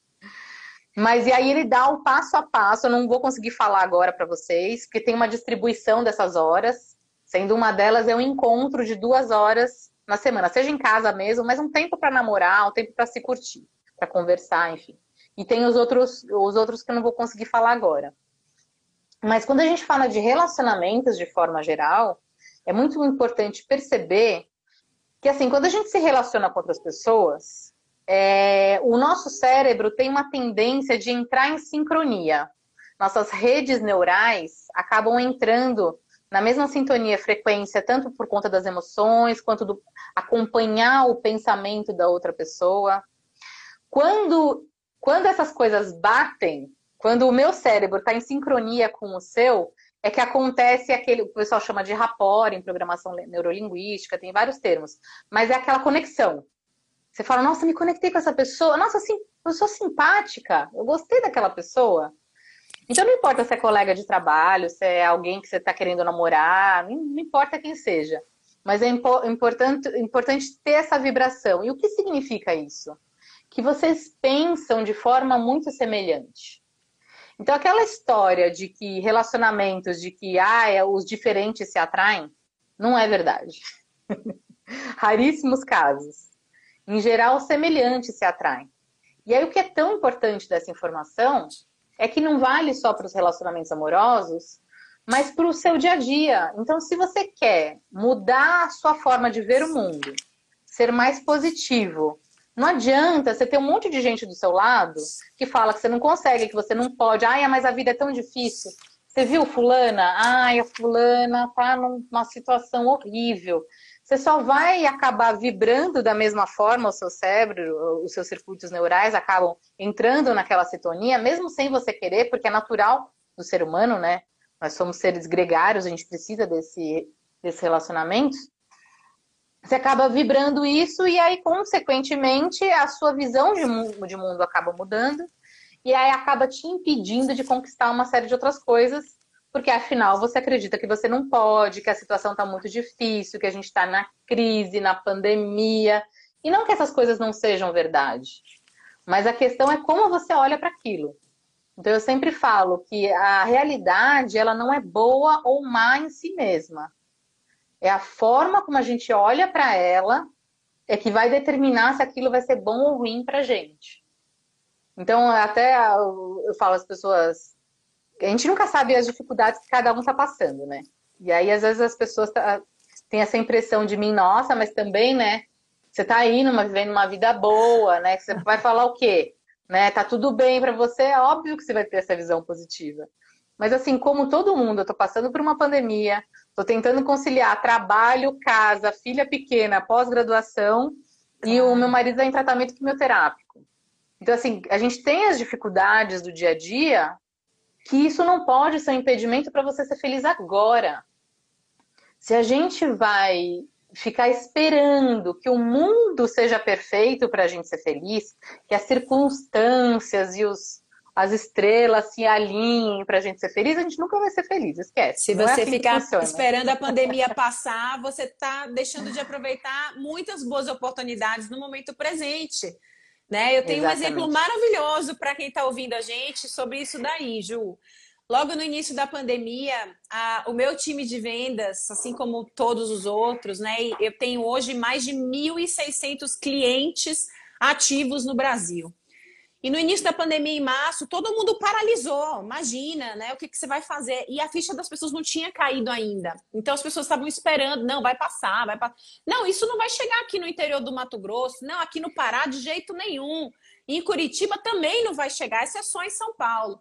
Mas e aí ele dá o passo a passo, eu não vou conseguir falar agora para vocês, porque tem uma distribuição dessas horas, sendo uma delas é um encontro de duas horas na semana, seja em casa mesmo, mas um tempo para namorar, um tempo para se curtir, para conversar, enfim. E tem os outros, os outros que eu não vou conseguir falar agora. Mas quando a gente fala de relacionamentos de forma geral, é muito importante perceber que assim, quando a gente se relaciona com outras pessoas, é, o nosso cérebro tem uma tendência de entrar em sincronia. Nossas redes neurais acabam entrando na mesma sintonia, frequência, tanto por conta das emoções, quanto do acompanhar o pensamento da outra pessoa. Quando, quando essas coisas batem, quando o meu cérebro está em sincronia com o seu, é que acontece aquele, o pessoal chama de rapport em programação neurolinguística, tem vários termos, mas é aquela conexão. Você fala, nossa, me conectei com essa pessoa, nossa, assim, eu sou simpática, eu gostei daquela pessoa. Então não importa se é colega de trabalho, se é alguém que você está querendo namorar, não importa quem seja. Mas é importante, importante ter essa vibração. E o que significa isso? Que vocês pensam de forma muito semelhante. Então, aquela história de que relacionamentos, de que ah, é, os diferentes se atraem, não é verdade. (laughs) Raríssimos casos. Em geral, semelhantes se atraem. E aí, o que é tão importante dessa informação é que não vale só para os relacionamentos amorosos, mas para o seu dia a dia. Então, se você quer mudar a sua forma de ver o mundo, ser mais positivo, não adianta você ter um monte de gente do seu lado que fala que você não consegue, que você não pode. Ai, mas a vida é tão difícil. Você viu fulana? Ai, a fulana tá numa situação horrível. Você só vai acabar vibrando da mesma forma o seu cérebro, os seus circuitos neurais acabam entrando naquela sintonia, mesmo sem você querer, porque é natural do ser humano, né? Nós somos seres gregários, a gente precisa desse, desse relacionamento você acaba vibrando isso e aí, consequentemente, a sua visão de mundo, de mundo acaba mudando e aí acaba te impedindo de conquistar uma série de outras coisas, porque afinal você acredita que você não pode, que a situação está muito difícil, que a gente está na crise, na pandemia. E não que essas coisas não sejam verdade, Mas a questão é como você olha para aquilo. Então eu sempre falo que a realidade ela não é boa ou má em si mesma. É a forma como a gente olha para ela é que vai determinar se aquilo vai ser bom ou ruim para gente. Então até eu falo às pessoas, a gente nunca sabe as dificuldades que cada um está passando, né? E aí às vezes as pessoas tá, têm essa impressão de mim, nossa, mas também, né? Você está aí numa, vivendo uma vida boa, né? Você vai falar o quê? Né? Tá tudo bem para você, é óbvio que você vai ter essa visão positiva. Mas assim, como todo mundo, eu tô passando por uma pandemia, tô tentando conciliar trabalho, casa, filha pequena, pós-graduação e o meu marido está em tratamento quimioterápico. Então, assim, a gente tem as dificuldades do dia a dia, que isso não pode ser um impedimento para você ser feliz agora. Se a gente vai ficar esperando que o mundo seja perfeito para a gente ser feliz, que as circunstâncias e os, as estrelas se alinhem para a gente ser feliz, a gente nunca vai ser feliz, esquece. Se você é assim ficar esperando a pandemia passar, você está deixando de aproveitar muitas boas oportunidades no momento presente. Né? Eu tenho Exatamente. um exemplo maravilhoso para quem está ouvindo a gente sobre isso daí, Ju. Logo no início da pandemia, a, o meu time de vendas, assim como todos os outros, né? Eu tenho hoje mais de 1.600 clientes ativos no Brasil. E no início da pandemia, em março, todo mundo paralisou. Imagina, né? O que, que você vai fazer? E a ficha das pessoas não tinha caído ainda. Então as pessoas estavam esperando, não, vai passar, vai passar. Não, isso não vai chegar aqui no interior do Mato Grosso, não, aqui no Pará de jeito nenhum. E em Curitiba também não vai chegar, isso é em São Paulo.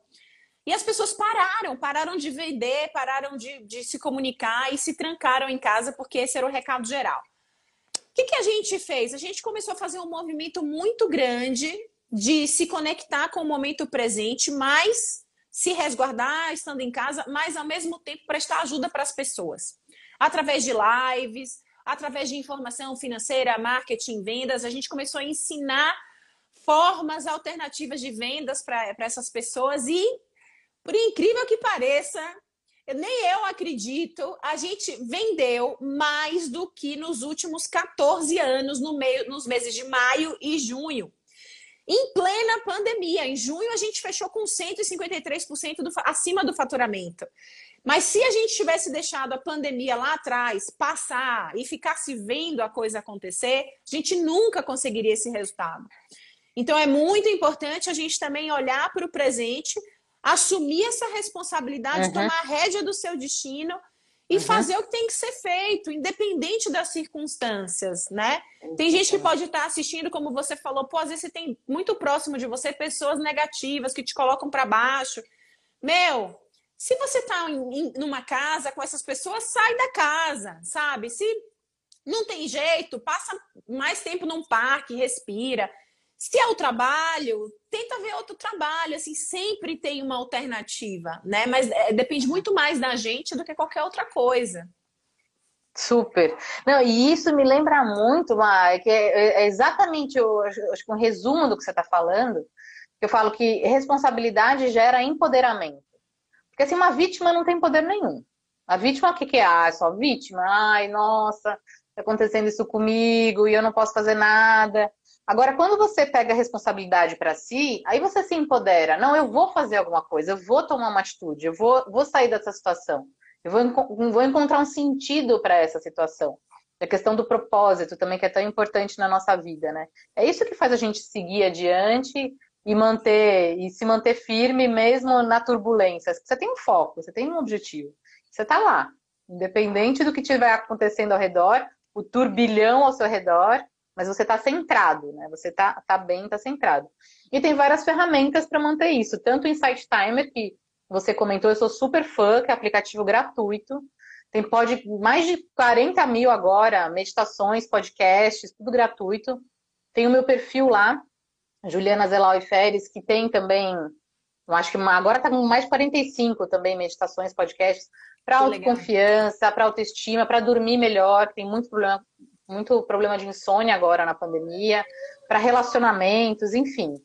E as pessoas pararam, pararam de vender, pararam de, de se comunicar e se trancaram em casa, porque esse era o recado geral. O que, que a gente fez? A gente começou a fazer um movimento muito grande de se conectar com o momento presente, mas se resguardar estando em casa, mas ao mesmo tempo prestar ajuda para as pessoas. Através de lives, através de informação financeira, marketing, vendas, a gente começou a ensinar formas alternativas de vendas para essas pessoas e por incrível que pareça, nem eu acredito, a gente vendeu mais do que nos últimos 14 anos, no meio, nos meses de maio e junho. Em plena pandemia, em junho a gente fechou com 153% do, acima do faturamento. Mas se a gente tivesse deixado a pandemia lá atrás passar e ficasse vendo a coisa acontecer, a gente nunca conseguiria esse resultado. Então é muito importante a gente também olhar para o presente assumir essa responsabilidade, uhum. tomar a rédea do seu destino e uhum. fazer o que tem que ser feito, independente das circunstâncias, né? Tem gente que pode estar assistindo, como você falou, pô, às vezes você tem muito próximo de você pessoas negativas que te colocam para baixo. Meu, se você está em, numa casa com essas pessoas, sai da casa, sabe? Se não tem jeito, passa mais tempo num parque, respira. Se é o trabalho, tenta ver outro trabalho, assim, sempre tem uma alternativa, né? Mas é, depende muito mais da gente do que qualquer outra coisa. Super. Não, e isso me lembra muito, Mar, que é, é exatamente o, acho um resumo do que você está falando. Eu falo que responsabilidade gera empoderamento. Porque assim, uma vítima não tem poder nenhum. A vítima, o que, que é? Ah, é só vítima? Ai, nossa, está acontecendo isso comigo e eu não posso fazer nada. Agora, quando você pega a responsabilidade para si, aí você se empodera. Não, eu vou fazer alguma coisa, eu vou tomar uma atitude, eu vou, vou sair dessa situação. Eu vou, vou encontrar um sentido para essa situação. A questão do propósito também, que é tão importante na nossa vida, né? É isso que faz a gente seguir adiante e manter e se manter firme mesmo na turbulência. Você tem um foco, você tem um objetivo. Você está lá, independente do que estiver acontecendo ao redor, o turbilhão ao seu redor, mas você está centrado, né? Você está tá bem, está centrado. E tem várias ferramentas para manter isso, tanto o Insight Timer, que você comentou, eu sou super fã, que é aplicativo gratuito. Tem pode, mais de 40 mil agora, meditações, podcasts, tudo gratuito. Tem o meu perfil lá, Juliana Zelau e Feres, que tem também, eu acho que agora está com mais de 45 também meditações, podcasts, para autoconfiança, para autoestima, para dormir melhor. Tem muito problema muito problema de insônia agora na pandemia, para relacionamentos, enfim.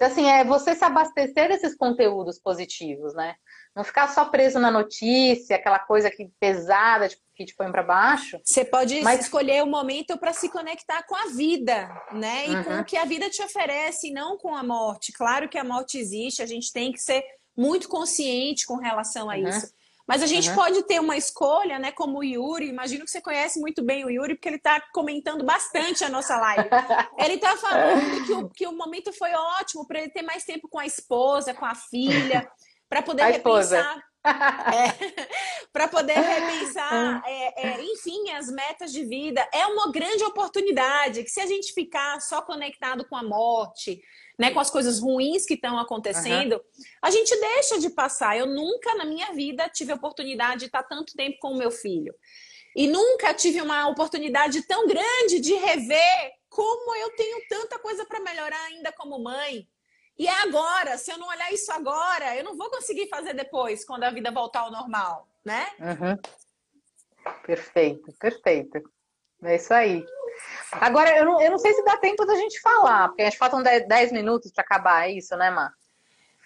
Então, assim, é você se abastecer desses conteúdos positivos, né? Não ficar só preso na notícia, aquela coisa que pesada tipo, que te põe para baixo. Você pode mas... escolher o momento para se conectar com a vida, né? E uhum. com o que a vida te oferece, não com a morte. Claro que a morte existe, a gente tem que ser muito consciente com relação a uhum. isso. Mas a gente uhum. pode ter uma escolha, né? Como o Yuri, imagino que você conhece muito bem o Yuri, porque ele está comentando bastante a nossa live. (laughs) ele está falando que o, que o momento foi ótimo para ele ter mais tempo com a esposa, com a filha para poder a repensar. É, (laughs) para poder repensar, é, é, enfim, as metas de vida. É uma grande oportunidade que se a gente ficar só conectado com a morte, né, com as coisas ruins que estão acontecendo, uhum. a gente deixa de passar. Eu nunca na minha vida tive a oportunidade de estar tanto tempo com o meu filho. E nunca tive uma oportunidade tão grande de rever como eu tenho tanta coisa para melhorar ainda como mãe. E é agora. Se eu não olhar isso agora, eu não vou conseguir fazer depois, quando a vida voltar ao normal, né? Uhum. Perfeito, perfeito. É isso aí. Agora, eu não, eu não sei se dá tempo da gente falar, porque a gente faltam 10 minutos para acabar, é isso, né, Má?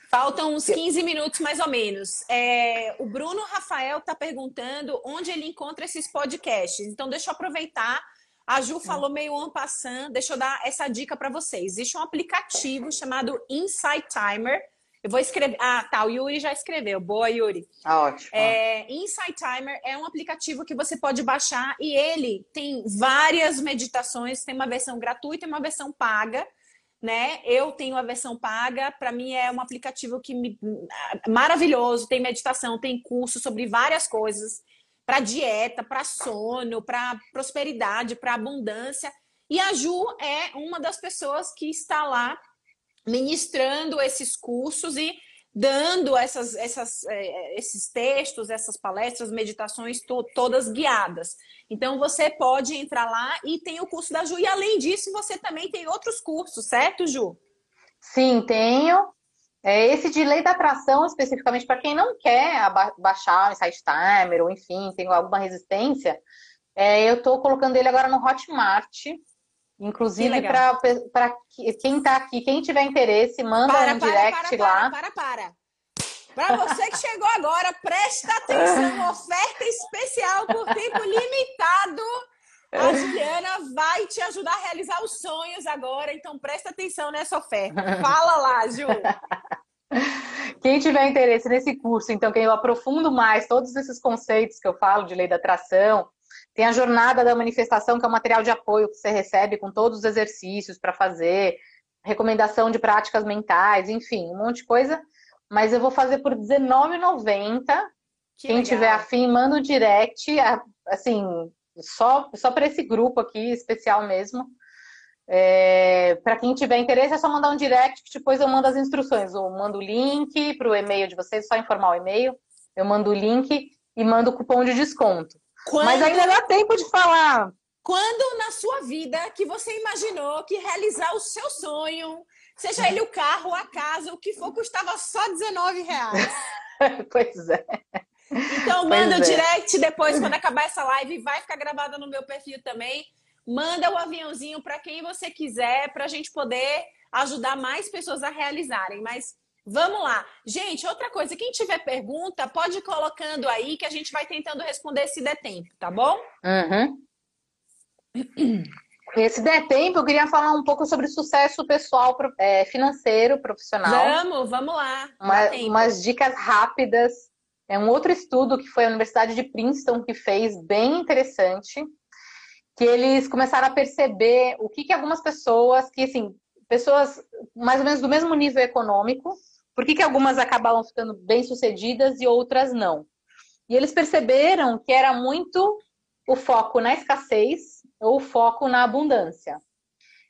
Faltam uns 15 minutos mais ou menos. É, o Bruno Rafael está perguntando onde ele encontra esses podcasts. Então, deixa eu aproveitar a Ju falou meio en passant, deixa eu dar essa dica para vocês. Existe um aplicativo chamado Insight Timer. Eu vou escrever. Ah, tá. O Yuri já escreveu. Boa, Yuri. Ah, ótimo. É, Insight Timer é um aplicativo que você pode baixar e ele tem várias meditações. Tem uma versão gratuita e uma versão paga. Né? Eu tenho a versão paga. Para mim é um aplicativo que me... maravilhoso. Tem meditação, tem curso sobre várias coisas para dieta, para sono, para prosperidade, para abundância. E a Ju é uma das pessoas que está lá ministrando esses cursos e dando essas, essas, é, esses textos, essas palestras, meditações to todas guiadas. Então você pode entrar lá e tem o curso da Ju. E além disso, você também tem outros cursos, certo, Ju? Sim, tenho. É, esse de lei da atração, especificamente para quem não quer baixar o Insight Timer, ou enfim, tem alguma resistência, é, eu estou colocando ele agora no Hotmart. Inclusive, para quem está aqui, quem tiver interesse, manda para, um para, direct para, lá. Para, para, para. Para você que chegou agora, presta atenção, (laughs) oferta especial por tempo limitado. A Juliana vai te ajudar a realizar os sonhos agora, então presta atenção nessa oferta. Fala lá, Ju. (laughs) Quem tiver interesse nesse curso, então, que eu aprofundo mais todos esses conceitos que eu falo de lei da atração, tem a jornada da manifestação, que é um material de apoio que você recebe com todos os exercícios para fazer, recomendação de práticas mentais, enfim, um monte de coisa. Mas eu vou fazer por R$19,90. Quem legal. tiver afim, manda o direct, assim, só, só para esse grupo aqui, especial mesmo. É, para quem tiver interesse, é só mandar um direct que depois eu mando as instruções. Eu mando o link para o e-mail de vocês, só informar o e-mail. Eu mando o link e mando o cupom de desconto. Quando... Mas ainda dá tempo de falar. Quando na sua vida que você imaginou que realizar o seu sonho, seja ele o carro, a casa, o que for, custava só 19 reais? (laughs) pois é. Então (laughs) manda o é. direct depois, quando acabar essa live, vai ficar gravada no meu perfil também. Manda o aviãozinho para quem você quiser, para a gente poder ajudar mais pessoas a realizarem. Mas vamos lá. Gente, outra coisa, quem tiver pergunta, pode ir colocando aí que a gente vai tentando responder se der tempo, tá bom? Uhum. Se der tempo, eu queria falar um pouco sobre sucesso pessoal, é, financeiro, profissional. Vamos, vamos lá. Uma, umas dicas rápidas é um outro estudo que foi a Universidade de Princeton que fez, bem interessante, que eles começaram a perceber o que, que algumas pessoas, que assim, pessoas mais ou menos do mesmo nível econômico, por que, que algumas acabavam ficando bem-sucedidas e outras não. E eles perceberam que era muito o foco na escassez ou o foco na abundância.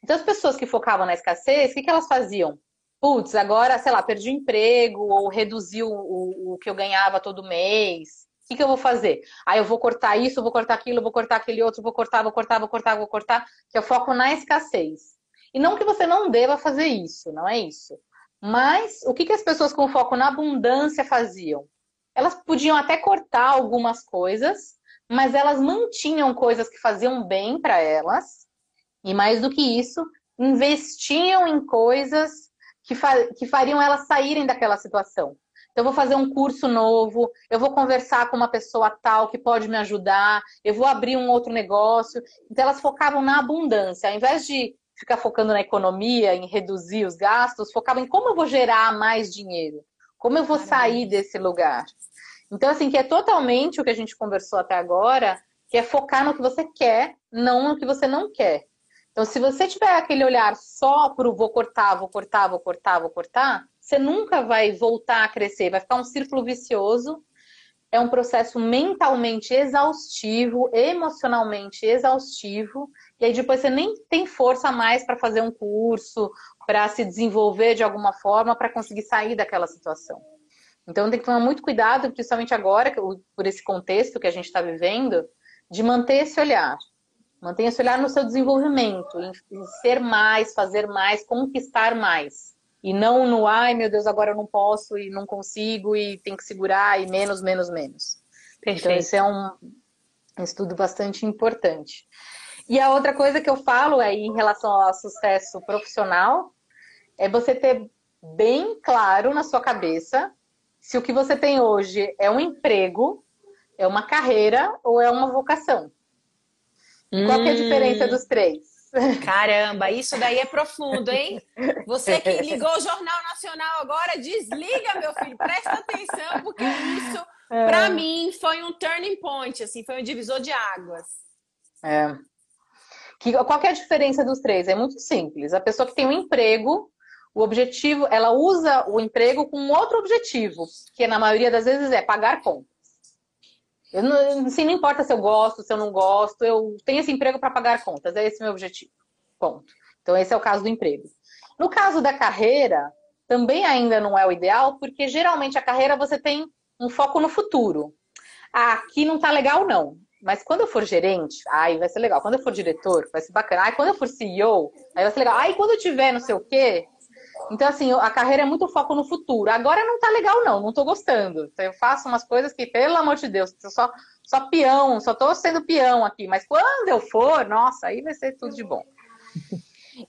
Então, as pessoas que focavam na escassez, o que, que elas faziam? Putz, agora, sei lá, perdi o emprego ou reduziu o, o que eu ganhava todo mês. O que, que eu vou fazer? Aí eu vou cortar isso, vou cortar aquilo, vou cortar aquele outro, vou cortar, vou cortar, vou cortar, vou cortar, que eu foco na escassez. E não que você não deva fazer isso, não é isso. Mas o que, que as pessoas com foco na abundância faziam? Elas podiam até cortar algumas coisas, mas elas mantinham coisas que faziam bem para elas, e mais do que isso, investiam em coisas que, fa que fariam elas saírem daquela situação. Então, eu vou fazer um curso novo, eu vou conversar com uma pessoa tal que pode me ajudar, eu vou abrir um outro negócio. Então, elas focavam na abundância. Ao invés de ficar focando na economia, em reduzir os gastos, focavam em como eu vou gerar mais dinheiro, como eu vou sair desse lugar. Então, assim, que é totalmente o que a gente conversou até agora, que é focar no que você quer, não no que você não quer. Então, se você tiver aquele olhar só para o vou cortar, vou cortar, vou cortar, vou cortar, você nunca vai voltar a crescer, vai ficar um círculo vicioso. É um processo mentalmente exaustivo, emocionalmente exaustivo, e aí depois você nem tem força mais para fazer um curso, para se desenvolver de alguma forma, para conseguir sair daquela situação. Então tem que tomar muito cuidado, principalmente agora, por esse contexto que a gente está vivendo, de manter esse olhar. Mantenha esse olhar no seu desenvolvimento, em, em ser mais, fazer mais, conquistar mais. E não no, ai meu Deus, agora eu não posso e não consigo e tem que segurar e menos, menos, menos. Perfeito. Então, esse é um, um estudo bastante importante. E a outra coisa que eu falo é em relação ao sucesso profissional, é você ter bem claro na sua cabeça se o que você tem hoje é um emprego, é uma carreira ou é uma vocação. Hum. Qual é a diferença hum. dos três? Caramba, isso daí é profundo, hein? Você que ligou o Jornal Nacional agora, desliga, meu filho, presta atenção, porque isso, é. para mim, foi um turning point, assim, foi um divisor de águas. É. Que, qual que é a diferença dos três? É muito simples. A pessoa que tem um emprego, o objetivo, ela usa o emprego com outro objetivo, que na maioria das vezes é pagar contas. Eu não, assim, não importa se eu gosto, se eu não gosto, eu tenho esse emprego para pagar contas, é esse meu objetivo. Ponto. Então, esse é o caso do emprego. No caso da carreira, também ainda não é o ideal, porque geralmente a carreira você tem um foco no futuro. Ah, aqui não tá legal, não. Mas quando eu for gerente, aí vai ser legal. Quando eu for diretor, vai ser bacana. Aí quando eu for CEO, aí vai ser legal. Aí quando eu tiver não sei o quê, então, assim, a carreira é muito foco no futuro. Agora não tá legal, não, não tô gostando. Eu faço umas coisas que, pelo amor de Deus, eu só, só peão, só tô sendo peão aqui. Mas quando eu for, nossa, aí vai ser tudo de bom.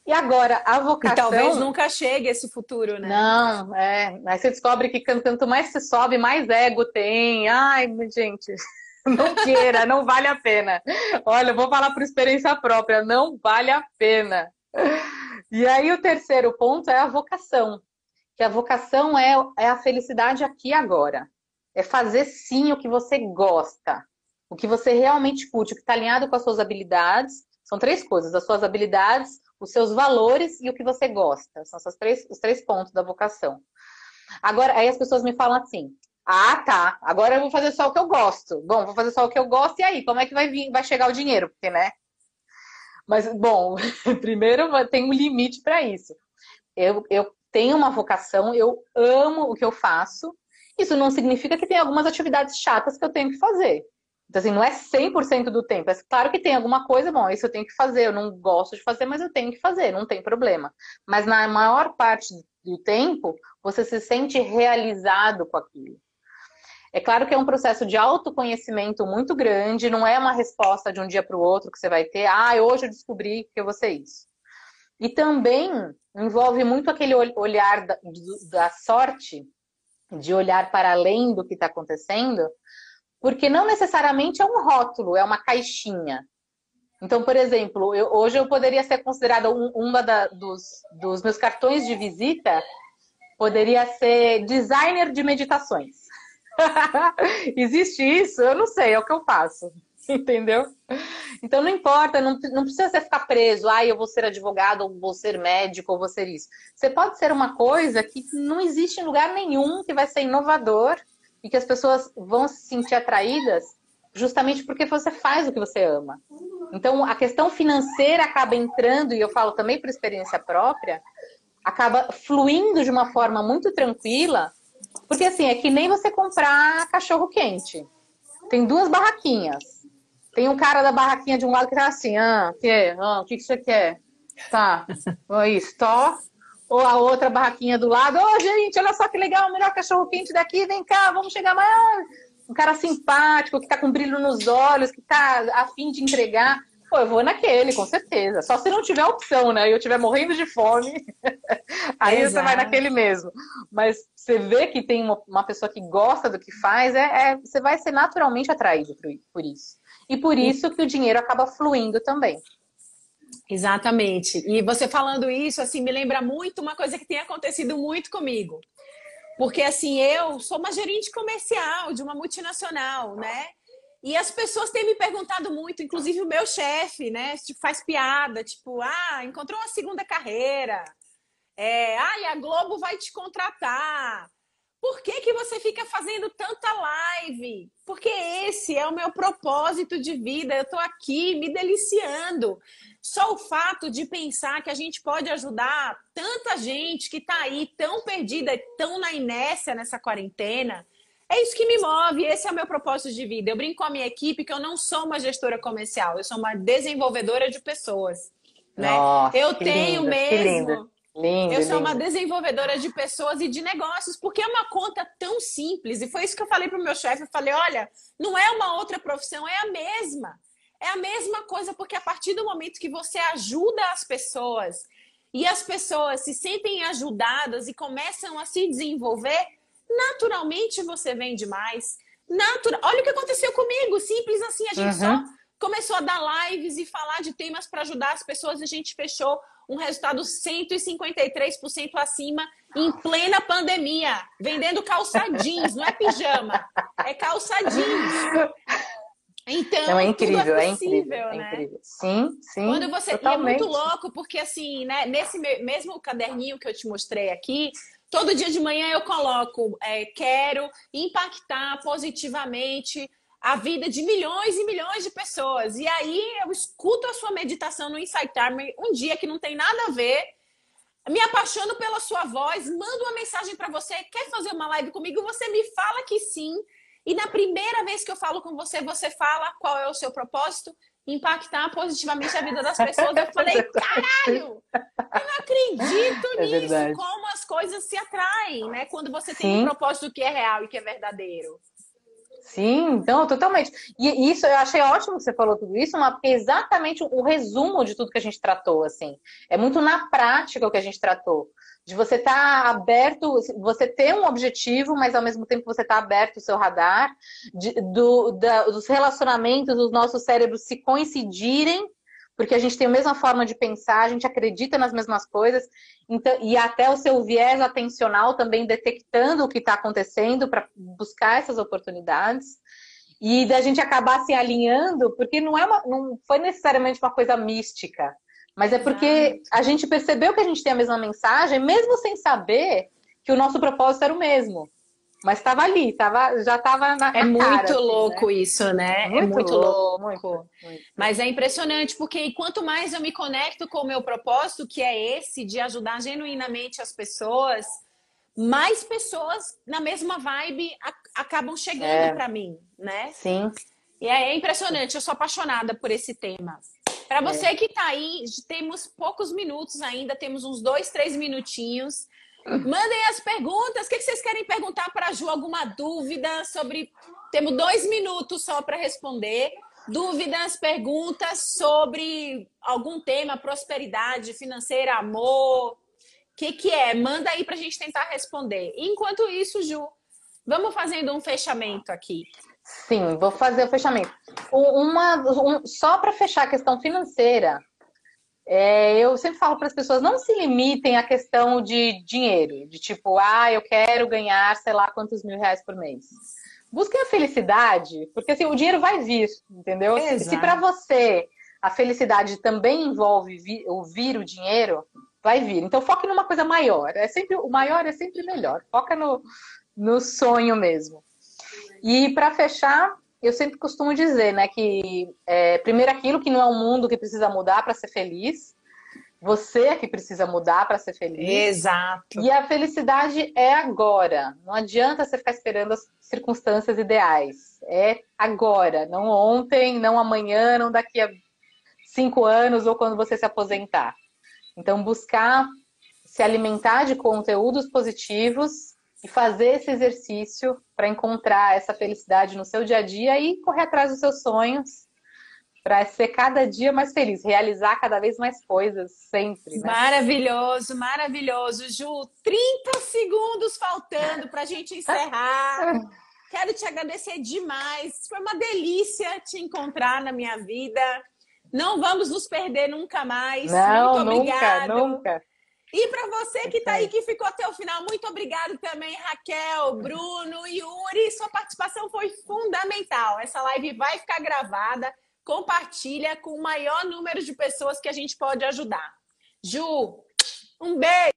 E agora, a vocação. E talvez nunca chegue esse futuro, né? Não, é. Aí você descobre que quanto mais você sobe, mais ego tem. Ai, gente, (laughs) não queira, não vale a pena. Olha, eu vou falar por experiência própria, não vale a pena. E aí o terceiro ponto é a vocação. Que a vocação é, é a felicidade aqui e agora. É fazer sim o que você gosta. O que você realmente curte, o que está alinhado com as suas habilidades. São três coisas: as suas habilidades, os seus valores e o que você gosta. São esses três, os três pontos da vocação. Agora, aí as pessoas me falam assim: ah, tá. Agora eu vou fazer só o que eu gosto. Bom, vou fazer só o que eu gosto, e aí? Como é que vai vir, vai chegar o dinheiro? Porque, né? Mas, bom, (laughs) primeiro tem um limite para isso. Eu, eu tenho uma vocação, eu amo o que eu faço. Isso não significa que tem algumas atividades chatas que eu tenho que fazer. Então, assim, não é 100% do tempo. É claro que tem alguma coisa, bom, isso eu tenho que fazer. Eu não gosto de fazer, mas eu tenho que fazer, não tem problema. Mas na maior parte do tempo, você se sente realizado com aquilo. É claro que é um processo de autoconhecimento muito grande, não é uma resposta de um dia para o outro que você vai ter, ah, hoje eu descobri que eu vou ser isso. E também envolve muito aquele olhar da, da sorte, de olhar para além do que está acontecendo, porque não necessariamente é um rótulo, é uma caixinha. Então, por exemplo, eu, hoje eu poderia ser considerada um, uma da, dos, dos meus cartões de visita, poderia ser designer de meditações. (laughs) Existe isso? Eu não sei, é o que eu faço. (laughs) Entendeu? Então não importa, não, não precisa você ficar preso, ah, eu vou ser advogado, ou vou ser médico, ou vou ser isso. Você pode ser uma coisa que não existe em lugar nenhum, que vai ser inovador e que as pessoas vão se sentir atraídas justamente porque você faz o que você ama. Então a questão financeira acaba entrando, e eu falo também por experiência própria, acaba fluindo de uma forma muito tranquila porque assim, é que nem você comprar cachorro quente. Tem duas barraquinhas. Tem um cara da barraquinha de um lado que tá assim, ah, que, ah, o que, que você quer? Tá, isso, tó. Ou a outra barraquinha do lado, ô oh, gente, olha só que legal, o melhor cachorro quente daqui, vem cá, vamos chegar mais. Um cara simpático, que tá com brilho nos olhos, que tá afim de entregar. Pô, eu vou naquele, com certeza. Só se não tiver opção, né? E eu estiver morrendo de fome, (laughs) aí Exato. você vai naquele mesmo. Mas você vê que tem uma, uma pessoa que gosta do que faz, é, é, você vai ser naturalmente atraído por, por isso. E por isso que o dinheiro acaba fluindo também. Exatamente. E você falando isso, assim, me lembra muito uma coisa que tem acontecido muito comigo. Porque, assim, eu sou uma gerente comercial de uma multinacional, né? E as pessoas têm me perguntado muito, inclusive o meu chefe, né? Tipo, faz piada, tipo, ah, encontrou uma segunda carreira. É, ah, a Globo vai te contratar. Por que, que você fica fazendo tanta live? Porque esse é o meu propósito de vida. Eu estou aqui me deliciando. Só o fato de pensar que a gente pode ajudar tanta gente que está aí tão perdida, tão na inércia nessa quarentena. É isso que me move, esse é o meu propósito de vida. Eu brinco com a minha equipe que eu não sou uma gestora comercial, eu sou uma desenvolvedora de pessoas. Né? Nossa, eu tenho lindo, mesmo Lindo, eu sou lindo. uma desenvolvedora de pessoas e de negócios, porque é uma conta tão simples. E foi isso que eu falei para o meu chefe. Eu falei: olha, não é uma outra profissão, é a mesma. É a mesma coisa, porque a partir do momento que você ajuda as pessoas e as pessoas se sentem ajudadas e começam a se desenvolver, naturalmente você vende mais. Natural. Olha o que aconteceu comigo, simples assim. A gente uhum. só começou a dar lives e falar de temas para ajudar as pessoas e a gente fechou um resultado 153% acima em plena pandemia, vendendo calça jeans, não é pijama, é calça jeans. Então, não, é incrível, é, possível, é incrível, né? é incrível. Sim, sim. Quando você totalmente. é muito louco, porque assim, né, nesse mesmo caderninho que eu te mostrei aqui, todo dia de manhã eu coloco, é, quero impactar positivamente a vida de milhões e milhões de pessoas. E aí eu escuto a sua meditação no Insight Timer um dia que não tem nada a ver, me apaixono pela sua voz, mando uma mensagem para você, quer fazer uma live comigo? Você me fala que sim. E na primeira vez que eu falo com você, você fala qual é o seu propósito? Impactar positivamente a vida das pessoas. Eu falei, (laughs) caralho! Eu não acredito é nisso, verdade. como as coisas se atraem, né? Quando você tem Sim. um propósito que é real e que é verdadeiro. Sim, então, totalmente. E isso, eu achei ótimo que você falou tudo isso, é exatamente o resumo de tudo que a gente tratou, assim. É muito na prática o que a gente tratou. De você estar tá aberto, você ter um objetivo, mas ao mesmo tempo você estar tá aberto o seu radar, de, do, da, dos relacionamentos dos nossos cérebros se coincidirem porque a gente tem a mesma forma de pensar, a gente acredita nas mesmas coisas, então, e até o seu viés atencional também detectando o que está acontecendo para buscar essas oportunidades. E da gente acabar se alinhando, porque não, é uma, não foi necessariamente uma coisa mística, mas é porque a gente percebeu que a gente tem a mesma mensagem, mesmo sem saber que o nosso propósito era o mesmo. Mas estava ali, tava, já estava na. É na muito cara, assim, louco né? isso, né? Muito é muito louco. louco. Muito, Mas é impressionante, porque quanto mais eu me conecto com o meu propósito, que é esse de ajudar genuinamente as pessoas, mais pessoas na mesma vibe acabam chegando é. para mim, né? Sim. E é impressionante, eu sou apaixonada por esse tema. Para é. você é. que está aí, temos poucos minutos ainda, temos uns dois, três minutinhos. Mandem as perguntas. O que vocês querem perguntar para a Ju? Alguma dúvida sobre. Temos dois minutos só para responder. Dúvidas, perguntas sobre algum tema, prosperidade financeira, amor. O que, que é? Manda aí para a gente tentar responder. Enquanto isso, Ju, vamos fazendo um fechamento aqui. Sim, vou fazer o fechamento. Uma, um, só para fechar a questão financeira, é, eu sempre falo para as pessoas não se limitem à questão de dinheiro, de tipo, ah, eu quero ganhar sei lá quantos mil reais por mês. Busquem a felicidade, porque assim, o dinheiro vai vir, entendeu? Exato. Se para você a felicidade também envolve vir, ouvir o dinheiro, vai vir. Então foque numa coisa maior. É sempre o maior é sempre melhor. Foca no, no sonho mesmo. E para fechar, eu sempre costumo dizer, né, que é, primeiro aquilo que não é um mundo que precisa mudar para ser feliz, você é que precisa mudar para ser feliz. Exato. E a felicidade é agora. Não adianta você ficar esperando as circunstâncias ideais. É agora, não ontem, não amanhã, não daqui a cinco anos ou quando você se aposentar. Então, buscar se alimentar de conteúdos positivos e fazer esse exercício para encontrar essa felicidade no seu dia a dia e correr atrás dos seus sonhos para ser cada dia mais feliz, realizar cada vez mais coisas, sempre. Né? Maravilhoso, maravilhoso. Ju, 30 segundos faltando para a gente encerrar. (laughs) Quero te agradecer demais. Foi uma delícia te encontrar na minha vida. Não vamos nos perder nunca mais. Não, muito obrigado. Nunca, nunca. E para você que está aí, que ficou até o final, muito obrigado também, Raquel, Bruno, Yuri. Sua participação foi fundamental. Essa live vai ficar gravada compartilha com o maior número de pessoas que a gente pode ajudar. Ju, um beijo!